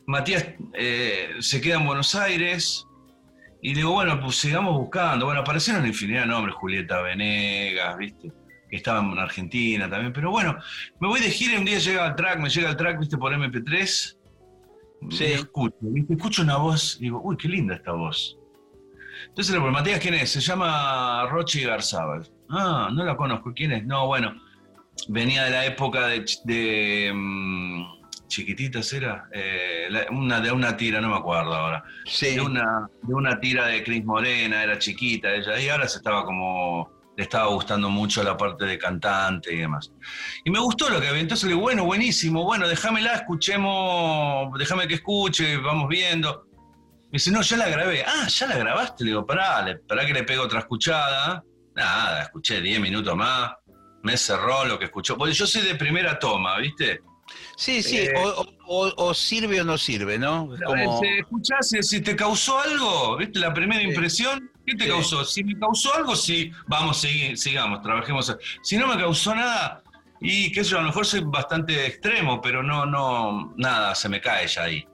Matías eh, se queda en Buenos Aires, y digo, bueno, pues sigamos buscando. Bueno, aparecieron infinidad de nombres, Julieta Venegas, ¿viste? Que estaba en Argentina también. Pero bueno, me voy de gira y un día llega el track, me llega el track, ¿viste? Por MP3. Sí. Escucho, ¿viste? Escucho una voz y digo, uy, qué linda esta voz. Entonces le pregunto, Matías, ¿quién es? Se llama Rochi Garzábal. Ah, no la conozco. ¿Quién es? No, bueno, venía de la época de, mm, chiquititas, ¿era? Eh, la- una, de una tira, no me acuerdo ahora Sí. de una, de una tira de Cris Morena, era chiquita ella, y ahora se estaba como, le estaba gustando mucho la parte de cantante y demás. Y me gustó lo que había, entonces le digo, bueno, buenísimo, bueno, déjamela, escuchemos, déjame que escuche, vamos viendo. Me dice, no, ya la grabé. Ah, ya la grabaste. Le digo, pará, le, pará que le pego otra escuchada. Nada, escuché 10 minutos más, me cerró lo que escuchó. Porque yo soy de primera toma, ¿viste? Sí, sí, Eh, o, o- o sirve o no sirve, ¿no? Es como- escuchás, eh, si te causó algo, ¿viste? La primera Sí. impresión, ¿qué te Sí. causó? Si me causó algo, sí, vamos, sigamos, trabajemos. Si no me causó nada, y qué sé yo, a lo mejor soy bastante extremo, pero no, no, nada, se me cae ya ahí.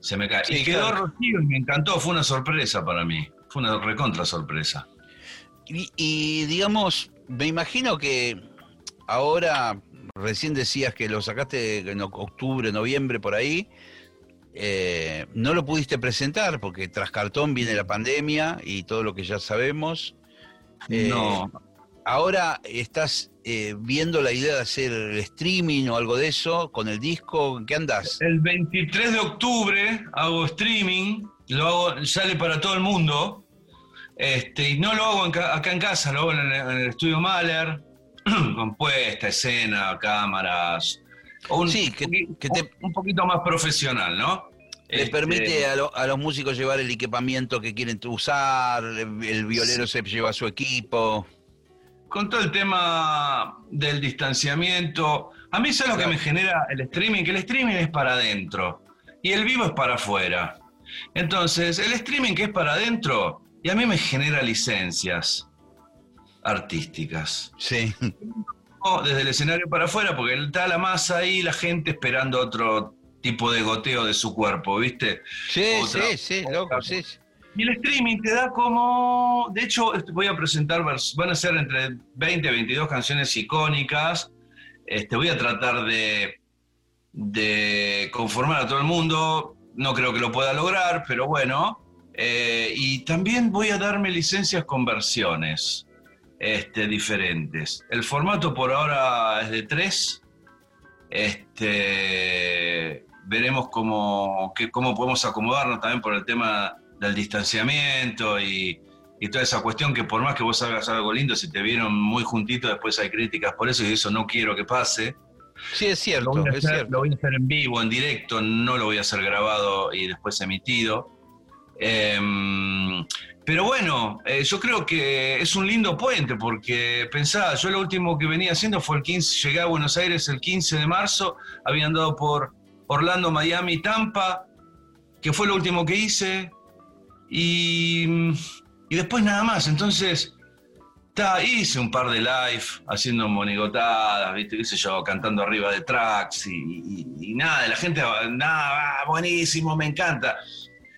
Se me cae. Sí, y quedó claro. Rocío y me encantó, fue una sorpresa para mí. Fue una recontra sorpresa. Y, y, digamos, me imagino que ahora, recién decías que lo sacaste en octubre, noviembre, por ahí, eh, no lo pudiste presentar porque tras cartón viene la pandemia y todo lo que ya sabemos. Eh, no, Ahora estás eh, viendo la idea de hacer el streaming o algo de eso con el disco, ¿en qué andás? El 23 de octubre hago streaming, lo hago, sale para todo el mundo. Este, y no lo hago en acá en casa, lo hago en el, en el estudio Mahler, con puesta, escena, cámaras. Un, Sí, que- te- un poquito más profesional, ¿no? Les Este, permite a, lo- a los músicos llevar el equipamiento que quieren usar, el, el violero se lleva su equipo. con todo el tema del distanciamiento, a mí es lo que me genera el streaming, que el streaming es para adentro y el vivo es para afuera. Entonces, el streaming que es para adentro, y a mí me genera licencias artísticas. Sí, desde el escenario para afuera, porque está la masa ahí, la gente esperando otro tipo de goteo de su cuerpo, ¿viste? sí, Otra- sí, sí, loco, sí. Y el streaming te da como. De hecho, este, voy a presentar. Van a ser entre 20 y 22 canciones icónicas. Este, voy a tratar de, de conformar a todo el mundo. No creo que lo pueda lograr, pero bueno. Eh, y también voy a darme licencias con versiones este, diferentes. El formato por ahora es de tres. Este, veremos cómo, que- cómo podemos acomodarnos también por el tema del distanciamiento y, y toda esa cuestión que por más que vos hagas algo lindo, si te vieron muy juntito, después hay críticas por eso y eso no quiero que pase. Sí, es Lo cierto, voy, a es hacer, cierto. lo voy a hacer en vivo, en directo, no lo voy a hacer grabado y después emitido. Em, pero bueno, eh, yo creo que es un lindo puente porque pensá, yo lo último que venía haciendo fue el 15, llegué a Buenos Aires el 15 de marzo, había andado por Orlando, Miami, Tampa, que fue lo último que hice, y, y después nada más, entonces ta, hice un par de live haciendo monigotadas, ¿viste? qué sé yo, cantando arriba de tracks y, y- y nada, la gente, nada, buenísimo, me encanta.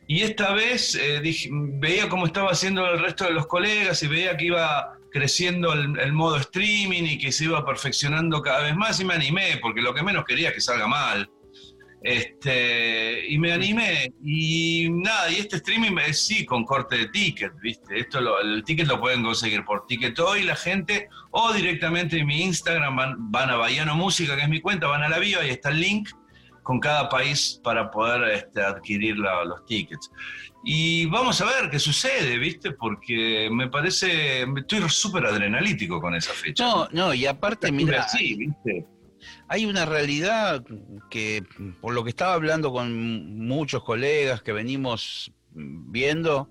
Y esta vez eh, dije- veía cómo estaba haciendo el resto de los colegas y veía que iba creciendo el, el modo streaming y que se iba perfeccionando cada vez más y me animé, porque lo que menos quería es que salga mal. Este, y me animé y nada, y este streaming es sí con corte de ticket, ¿viste? Esto lo- el ticket lo pueden conseguir por Ticket Hoy la gente o directamente en mi Instagram van, van a Bahiano Música, que es mi cuenta, van a la bio, ahí está el link con cada país para poder este, adquirir la- los tickets. Y vamos a ver qué sucede, ¿viste? Porque me parece, estoy súper adrenalítico con esa fecha. No, no, y aparte, mira, hay una realidad que, por lo que estaba hablando con muchos colegas que venimos viendo,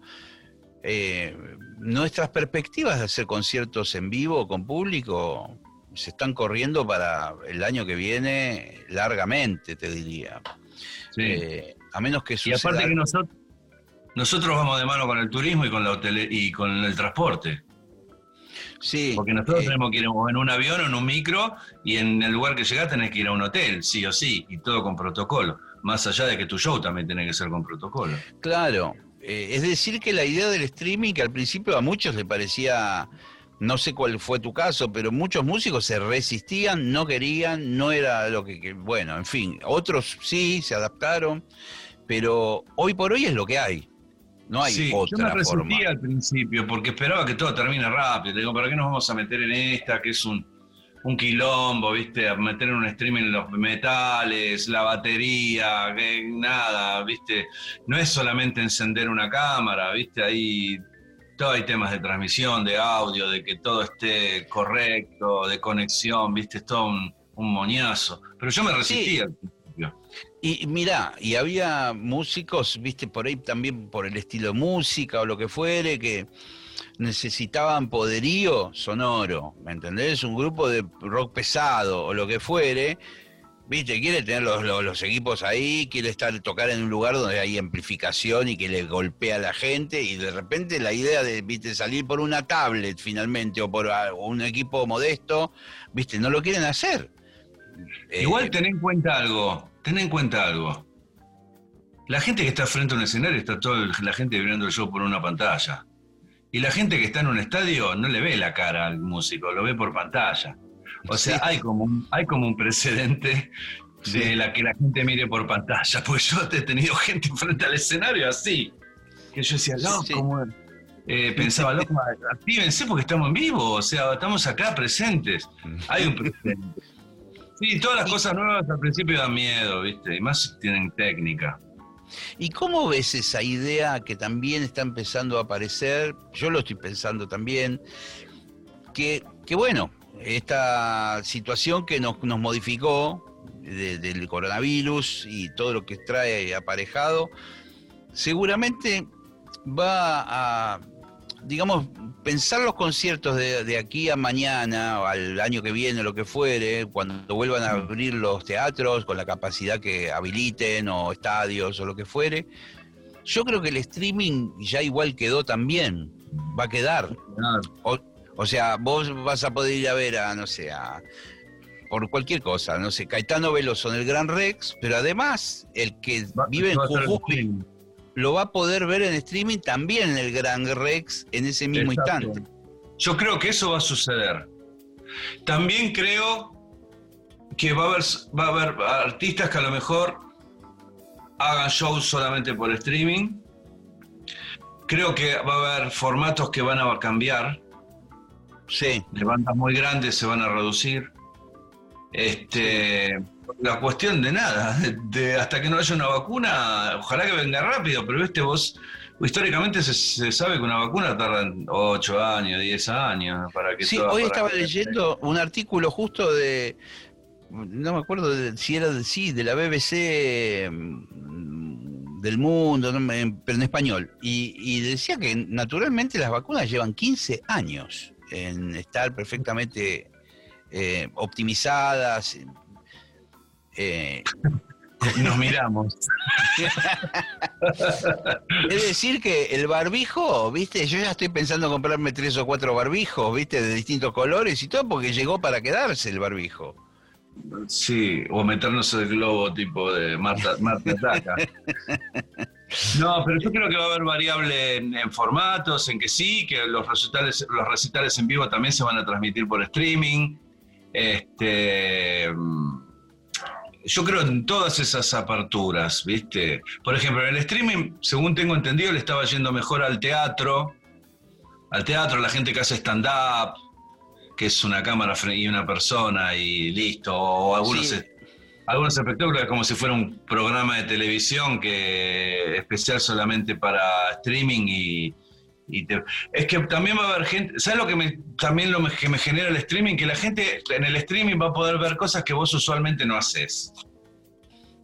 eh, nuestras perspectivas de hacer conciertos en vivo con público se están corriendo para el año que viene largamente, te diría. Sí. Eh, a menos que Y suceda... aparte que nosotros, nosotros vamos de mano con el turismo y con la hotele- y con el transporte. sí, Porque nosotros eh, tenemos que ir en un avión o en un micro y en el lugar que llegás tenés que ir a un hotel, sí o sí, y todo con protocolo. Más allá de que tu show también tiene que ser con protocolo. Claro, eh, es decir que la idea del streaming, que al principio a muchos le parecía, no sé cuál fue tu caso, pero muchos músicos se resistían, no querían, no era lo que, que- bueno, en fin, otros sí se adaptaron, pero hoy por hoy es lo que hay, no hay Sí, yo otra me forma. resistía al principio porque esperaba que todo termine rápido. Digo, ¿para qué nos vamos a meter en esta que es un, un quilombo, viste? A meter en un streaming los metales, la batería, que nada, viste? No es solamente encender una cámara, viste? Ahí todo hay temas de transmisión, de audio, de que todo esté correcto, de conexión, viste? Es todo un, un moñazo. Pero yo me resistía al principio. Y mirá, y había músicos, viste, por ahí también por el estilo de música o lo que fuere, que necesitaban poderío sonoro, ¿me entendés? Un grupo de rock pesado o lo que fuere, Viste, quiere tener los, equipos ahí, quiere estar tocar en un lugar donde hay amplificación y que le golpea a la gente y de repente la idea de viste salir por una tablet finalmente o por un equipo modesto, viste, no lo quieren hacer. Igual Eh, ten en cuenta algo, ten en cuenta algo. La gente que está frente a un escenario está toda la gente viendo el show por una pantalla. Y la gente que está en un estadio no le ve la cara al músico, lo ve por pantalla. O sea, Sí. hay, como un, hay como un precedente de la que la gente mire por pantalla. Pues yo he tenido gente frente al escenario así. Que yo decía, loco, Sí. ¿cómo? Eh, pensaba, loco, actívense porque estamos en vivo, o sea, estamos acá presentes. Hay un precedente. Sí, todas las cosas nuevas al principio dan miedo, ¿viste? Y más tienen técnica. ¿Y cómo ves esa idea que también está empezando a aparecer? Yo lo estoy pensando también, que, que bueno, esta situación que nos, nos modificó de- del coronavirus y todo lo que trae aparejado, seguramente va a, digamos, pensar los conciertos de, de aquí a mañana o al año que viene, lo que fuere, cuando vuelvan a abrir los teatros con la capacidad que habiliten o estadios o lo que fuere, yo creo que el streaming ya igual quedó también, va a quedar. O, o sea, vos vas a poder ir a ver a, no sé, a, por cualquier cosa, no sé, Caetano Veloso en el Gran Rex, pero además el que Va- vive en Jujuy lo va a poder ver en streaming también en el Gran Rex en ese mismo Exacto. instante. Yo creo que eso va a suceder. También creo que va a haber, va a haber artistas que a lo mejor hagan shows solamente por streaming. Creo que va a haber formatos que van a cambiar. Sí, De bandas muy grandes se van a reducir. Este, la cuestión de nada, de, hasta que no haya una vacuna, ojalá que venga rápido, pero viste vos, históricamente se, se sabe que una vacuna tarda 8 años, 10 años para que sí, hoy estaba que- leyendo un artículo justo de, no me acuerdo de- si era de, sí, de la BBC mm, del mundo, pero en español, y, y decía que naturalmente las vacunas llevan 15 años en estar perfectamente eh, optimizadas. eh, Nos miramos. Es decir, que el barbijo, viste, yo ya estoy pensando en comprarme tres o cuatro barbijos, viste, de distintos colores y todo, porque llegó para quedarse el barbijo. Sí, o meternos el globo tipo de Marta, Marta. No, pero yo creo que va a haber variable en, en formatos, en que sí, que los recitales, los recitales en vivo también se van a transmitir por streaming. Este, mm, yo creo en todas esas aperturas, ¿viste? Por ejemplo, en el streaming, según tengo entendido, le estaba yendo mejor al teatro, al teatro, la gente que hace stand-up, que es una cámara y una persona y listo, o algunos, Sí. Algunos espectáculos es como si fuera un programa de televisión que especial solamente para streaming y, y te- es que también va a haber gente, ¿sabes lo que me, también lo que me genera el streaming? Que la gente en el streaming va a poder ver cosas que vos usualmente no haces.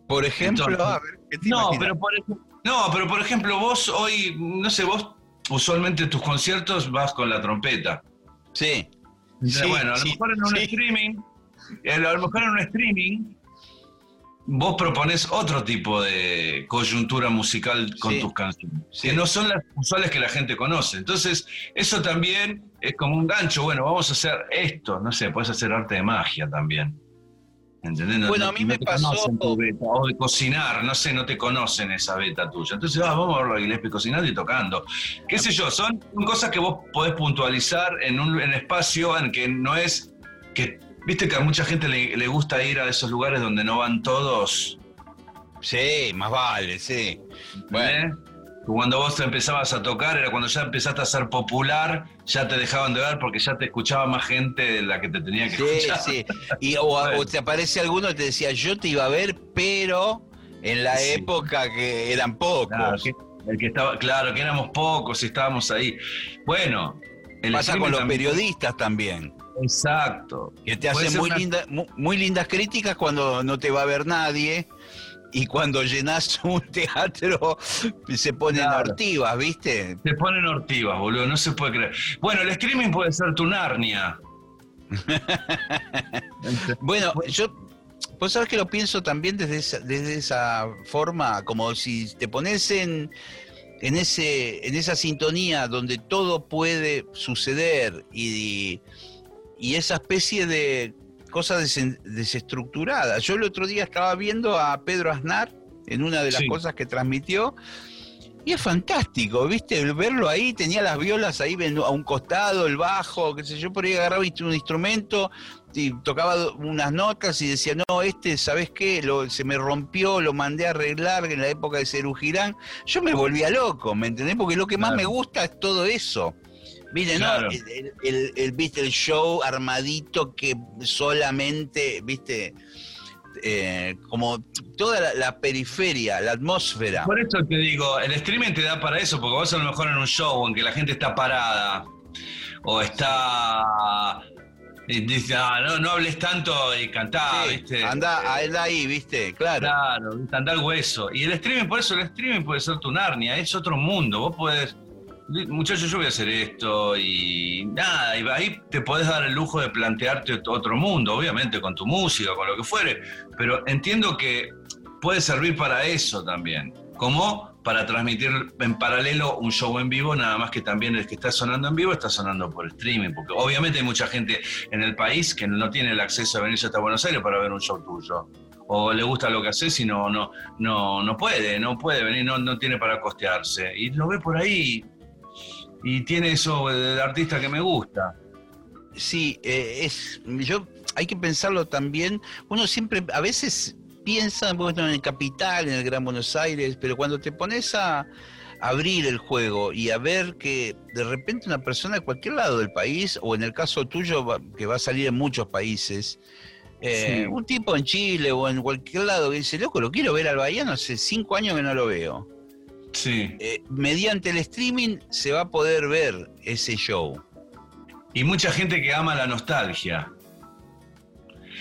Por ejemplo, Entonces- a ver, ¿qué te No, imaginas? pero por, no, pero por ejemplo, vos hoy, no sé, vos usualmente en tus conciertos vas con la trompeta. Sí. Entonces, Sí, bueno, a lo sí, mejor en un sí. streaming, a lo mejor en un streaming, vos proponés otro tipo de coyuntura musical con Sí, tus canciones, sí. que no son las usuales que la gente conoce. Entonces, eso también es como un gancho. Bueno, vamos a hacer esto, no sé, puedes hacer arte de magia también. ¿Entendés? No- Bueno, no- a mí no me pasó- beta, o de cocinar, no sé, no te conocen esa beta tuya. Entonces, ah, vamos a verlo a Gillespie cocinando y tocando. ¿Qué sé yo? Son son cosas que vos podés puntualizar en un en espacio en que no es que, viste que a mucha gente le, le gusta ir a esos lugares donde no van todos. Sí, más vale, sí. Bueno, ¿eh? Cuando vos empezabas a tocar, era cuando ya empezaste a ser popular, ya te dejaban de ver porque ya te escuchaba más gente de la que te tenía que sí, escuchar. sí. Y, o, o te aparece alguno que te decía, yo te iba a ver, pero en la Sí. época que eran pocos. Claro, que, el que estaba, claro, que éramos pocos y estábamos ahí. Bueno, el Pasa con los también- periodistas también. Exacto. Que te hacen muy, una- linda- muy lindas críticas cuando no te va a ver nadie. Y cuando llenas un teatro se ponen Claro. ortivas, ¿viste? Se ponen ortivas, boludo, no se puede creer. Bueno, el streaming puede ser tu Narnia. Bueno, yo Vos sabés que lo pienso también desde esa, desde esa forma, como si te pones en, en, ese, en esa sintonía donde todo puede suceder y, y esa especie de cosa desestructurada. Yo el otro día estaba viendo a Pedro Aznar en una de las Sí. cosas que transmitió. Y es fantástico, ¿viste? El Verlo ahí, tenía las violas ahí a un costado, el bajo, qué sé yo, por ahí agarraba un instrumento y tocaba unas notas y decía, no, este, ¿sabes qué? Lo, se me rompió, lo mandé a arreglar en la época de Cerú Girán. Yo me volvía loco, ¿me entendés? Porque lo que más Claro. me gusta es todo eso. Viste, Claro. ¿no? El, el, el- el, viste, el show armadito que solamente, viste, eh, como toda la, la periferia, la atmósfera. Por eso te digo, el streaming te da para eso, porque vos a lo mejor en un show en que la gente está parada o está. Y dice, ah, no, no hables tanto y cantá, Sí, ¿viste? anda, anda ahí, viste, claro. Claro, anda al hueso. Y el streaming, por eso el streaming puede ser tu Narnia, es otro mundo. Vos podés. Muchachos, yo voy a hacer esto y nada, y ahí te podés dar el lujo de plantearte otro mundo, obviamente con tu música, con lo que fuere, pero entiendo que puede servir para eso también, como para transmitir en paralelo un show en vivo, nada más que también el que está sonando en vivo está sonando por streaming, porque obviamente hay mucha gente en el país que no tiene el acceso a venirse hasta Buenos Aires para ver un show tuyo. O le gusta lo que haces y no, no, no, no puede, no puede venir, no, no tiene para costearse. Y lo ve por ahí y tiene eso del artista que me gusta. Sí, eh, es, yo hay que pensarlo también. Uno siempre, a veces piensa bueno, en el capital, en el Gran Buenos Aires, pero cuando te pones a abrir el juego y a ver que de repente una persona de cualquier lado del país, o en el caso tuyo, que va a salir en muchos países, eh, Sí. un tipo en Chile o en cualquier lado que dice, loco, lo quiero ver al Bahiano, hace cinco años que no lo veo. Sí. Eh, mediante el streaming se va a poder ver ese show. Y mucha gente que ama la nostalgia.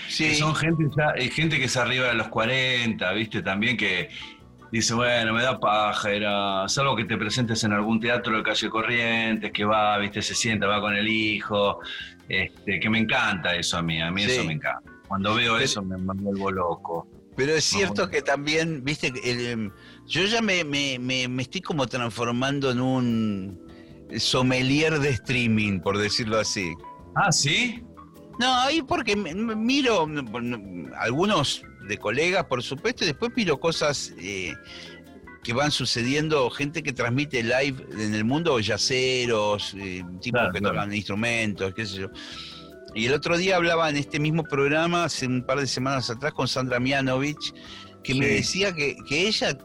Sí. Que son gente ya, eh, gente que es arriba de los 40, ¿viste? También que dice, bueno, me da paja, era, salvo que te presentes en algún teatro de calle Corrientes, que va, ¿viste? Se sienta, va con el hijo, este, que me encanta eso a mí, a mí Sí. eso me encanta. Cuando veo Pero- eso me, me vuelvo loco. Pero es cierto que también, viste, el, em, yo ya me, me, me, me estoy como transformando en un sommelier de streaming, por decirlo así. Ah, ¿sí? No, ahí porque miro algunos de colegas, por supuesto, y después miro cosas eh, que van sucediendo, gente que transmite live en el mundo, yaceros, eh, tipos Claro, que claro. tocan instrumentos, qué sé yo. Y el otro día hablaba en este mismo programa, hace un par de semanas atrás, con Sandra Mianovich, que me decía que, que ella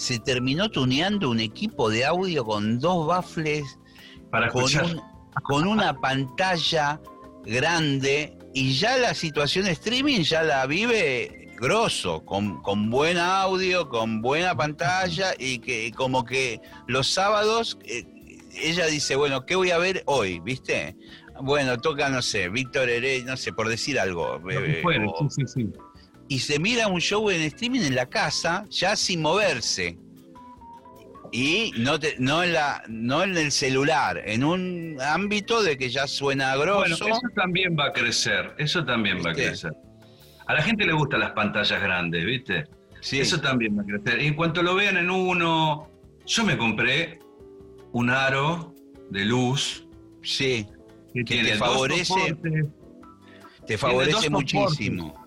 se terminó tuneando un equipo de audio con dos baffles Para con, un- con una pantalla grande y ya la situación streaming ya la vive grosso, con, con buen audio, con buena pantalla y que como que los sábados eh, ella dice, bueno, ¿qué voy a ver hoy? ¿Viste? Bueno, toca, no sé, Víctor Heredia, no sé, por decir algo. Lo que eh, o- sí, sí, sí. Y se mira un show en streaming en la casa, ya sin moverse. Y no, te- no, en la, no en el celular, en un ámbito de que ya suena Bueno, grosso. eso también va a crecer, eso también va a crecer. A la gente le gustan las pantallas grandes, ¿viste? sí. Eso también va a crecer. Y en cuanto lo vean en uno, yo me compré un aro de luz sí, que, Que tiene te favorece soportes te favorece muchísimo.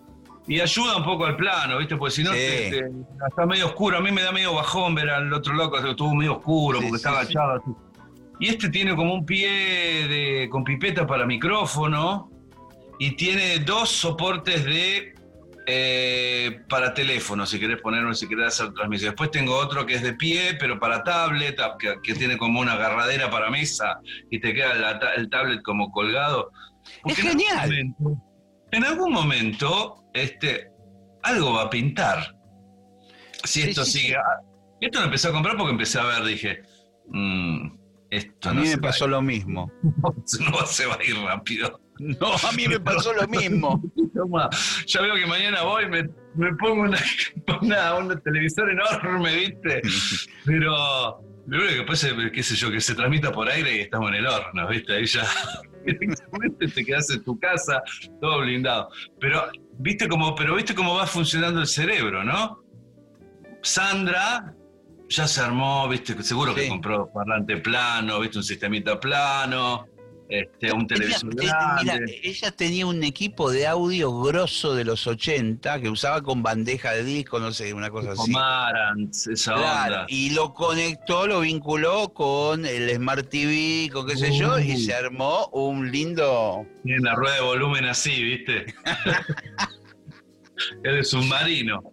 Y ayuda un poco al plano, ¿viste? Porque si no, Sí. te- te- está medio oscuro. A mí me da medio bajón ver al otro loco, estuvo medio oscuro Sí, porque sí, está sí. agachado. así. Y este tiene como un pie de, con pipeta para micrófono y tiene dos soportes de eh, para teléfono, si querés ponerlo, si querés hacer transmisión. Después tengo otro que es de pie, pero para tablet, que, que tiene como una agarradera para mesa y te queda la el tablet como colgado. Es en algún genial. momento- en algún momento, este, algo va a pintar. Si Sí, esto sí, sigue. Esto lo empecé a comprar porque empecé a ver, dije, "Mm, esto A no mí se me pasó lo mismo. ir, no se va a ir rápido. No, a mí me pasó lo mismo. Toma, ya veo que mañana voy, me, me pongo una, una, un televisor enorme, ¿viste? Pero lo único que pasa es, qué sé yo, que se transmita por aire y estamos en el horno, ¿viste? Ahí ya directamente te quedas en tu casa, todo blindado. Pero viste cómo, pero viste cómo va funcionando el cerebro, ¿no? Sandra ya se armó, viste, seguro que compró parlante plano, viste, un sistemita plano, este, un televisor Ella, eh, mira, grande. ella tenía un equipo de audio grosso de los 80 que usaba con bandeja de disco, no sé, una cosa así. Marantz, esa Claro, onda. y lo conectó, lo vinculó con el Smart TV, con qué sé yo, y Uh. se armó un lindo. Tiene la rueda de volumen así, ¿viste? es de submarino.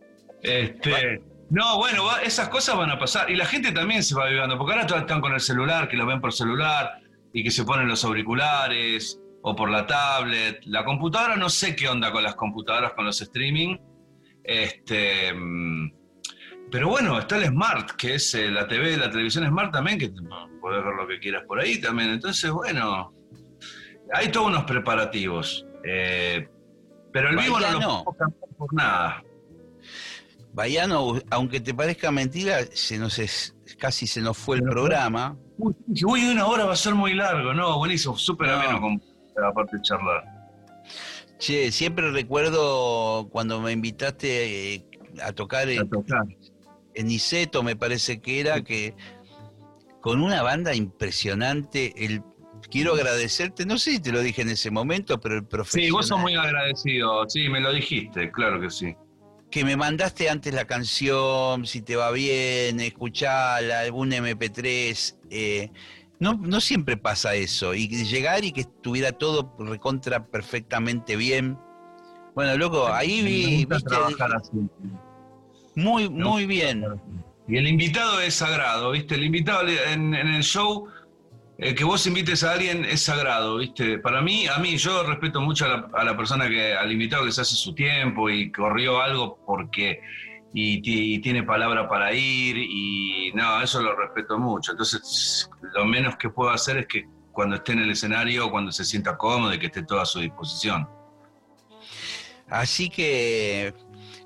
Este, no, bueno, va- esas cosas van a pasar. Y la gente también se va vivando, porque ahora todos están con el celular, que lo ven por celular, y que se ponen los auriculares, o por la tablet. La computadora, no sé qué onda con las computadoras, con los streaming. Este, mm, pero bueno, está el Smart, que es eh, la TV, la televisión Smart también, que te- podés ver lo que quieras por ahí también. Entonces, bueno, hay todos unos preparativos. eh, pero el vivo no lo cambiar por nada. Bayano, aunque te parezca mentira, se nos es- casi se nos fue el programa. Uy, dije, uy, una hora va a ser muy largo. No, buenísimo, súper No. ameno con aparte de charlar. Che, siempre recuerdo cuando me invitaste eh, a tocar A en, tocar. en Niceto, me parece que era, que con una banda impresionante, el quiero agradecerte, no sé si te lo dije en ese momento, pero el profesional Sí, vos sos muy agradecido. Sí, me lo dijiste, claro que sí. Que me mandaste antes la canción, si te va bien, escuchala, algún MP3, eh, no, no siempre pasa eso, y llegar y que estuviera todo recontra perfectamente bien. Bueno, loco, ahí vi, viste, muy, muy bien. Y el invitado es sagrado, ¿viste? El invitado en, en el show, eh, que vos invites a alguien es sagrado, ¿viste? Para mí, a mí, yo respeto mucho a la, a la persona que, al invitado que se hace su tiempo y corrió algo porque, y, y tiene palabra para ir, y no, eso lo respeto mucho. Entonces, lo menos que puedo hacer es que cuando esté en el escenario, cuando se sienta cómodo y que esté todo a su disposición. Así que,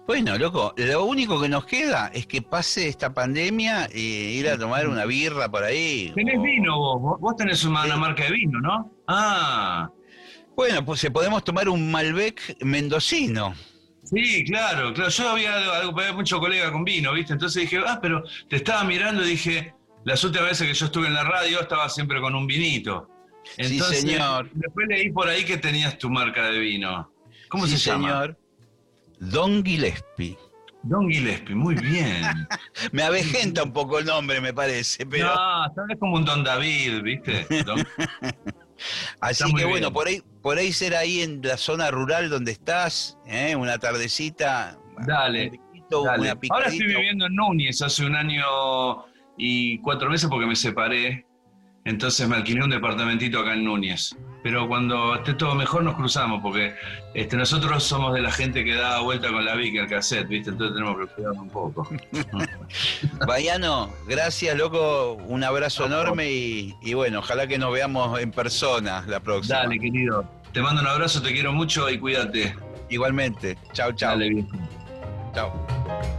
bueno, loco, lo único que nos queda es que pase esta pandemia y ir a tomar una birra por ahí. Tenés o- vino vos, vos, tenés una, marca de vino, ¿no? Ah, Bueno, pues se podemos tomar un Malbec mendocino. sí, claro, claro. Yo había había mucho colega con vino, ¿viste? Entonces dije, ah, pero te estaba mirando y dije, las últimas veces que yo estuve en la radio estaba siempre con un vinito. Sí, señor. Después leí por ahí que tenías tu marca de vino. ¿Cómo sí, se llama? señor. Don Gillespie. Don Gillespie, muy bien. Me avejenta un poco el nombre, me parece, pero. No, tal vez como un Don David, ¿viste? Don- Así que bueno, por ahí, por ahí ser ahí en la zona rural donde estás, ¿eh? una tardecita. Dale, un piquito, Dale. una Ahora estoy viviendo en Núñez hace un año y cuatro meses porque me separé. Entonces me alquilé un departamentito acá en Núñez. Pero cuando esté todo mejor nos cruzamos porque este, nosotros somos de la gente que da vuelta con la Vicky al cassette, ¿viste? Entonces tenemos que cuidarnos un poco. Bayano, gracias, loco. Un abrazo enorme y, y bueno, ojalá que nos veamos en persona la próxima. Dale, querido. Te mando un abrazo, te quiero mucho y cuídate. Igualmente. Chao, chao. Dale, viejo. Chao.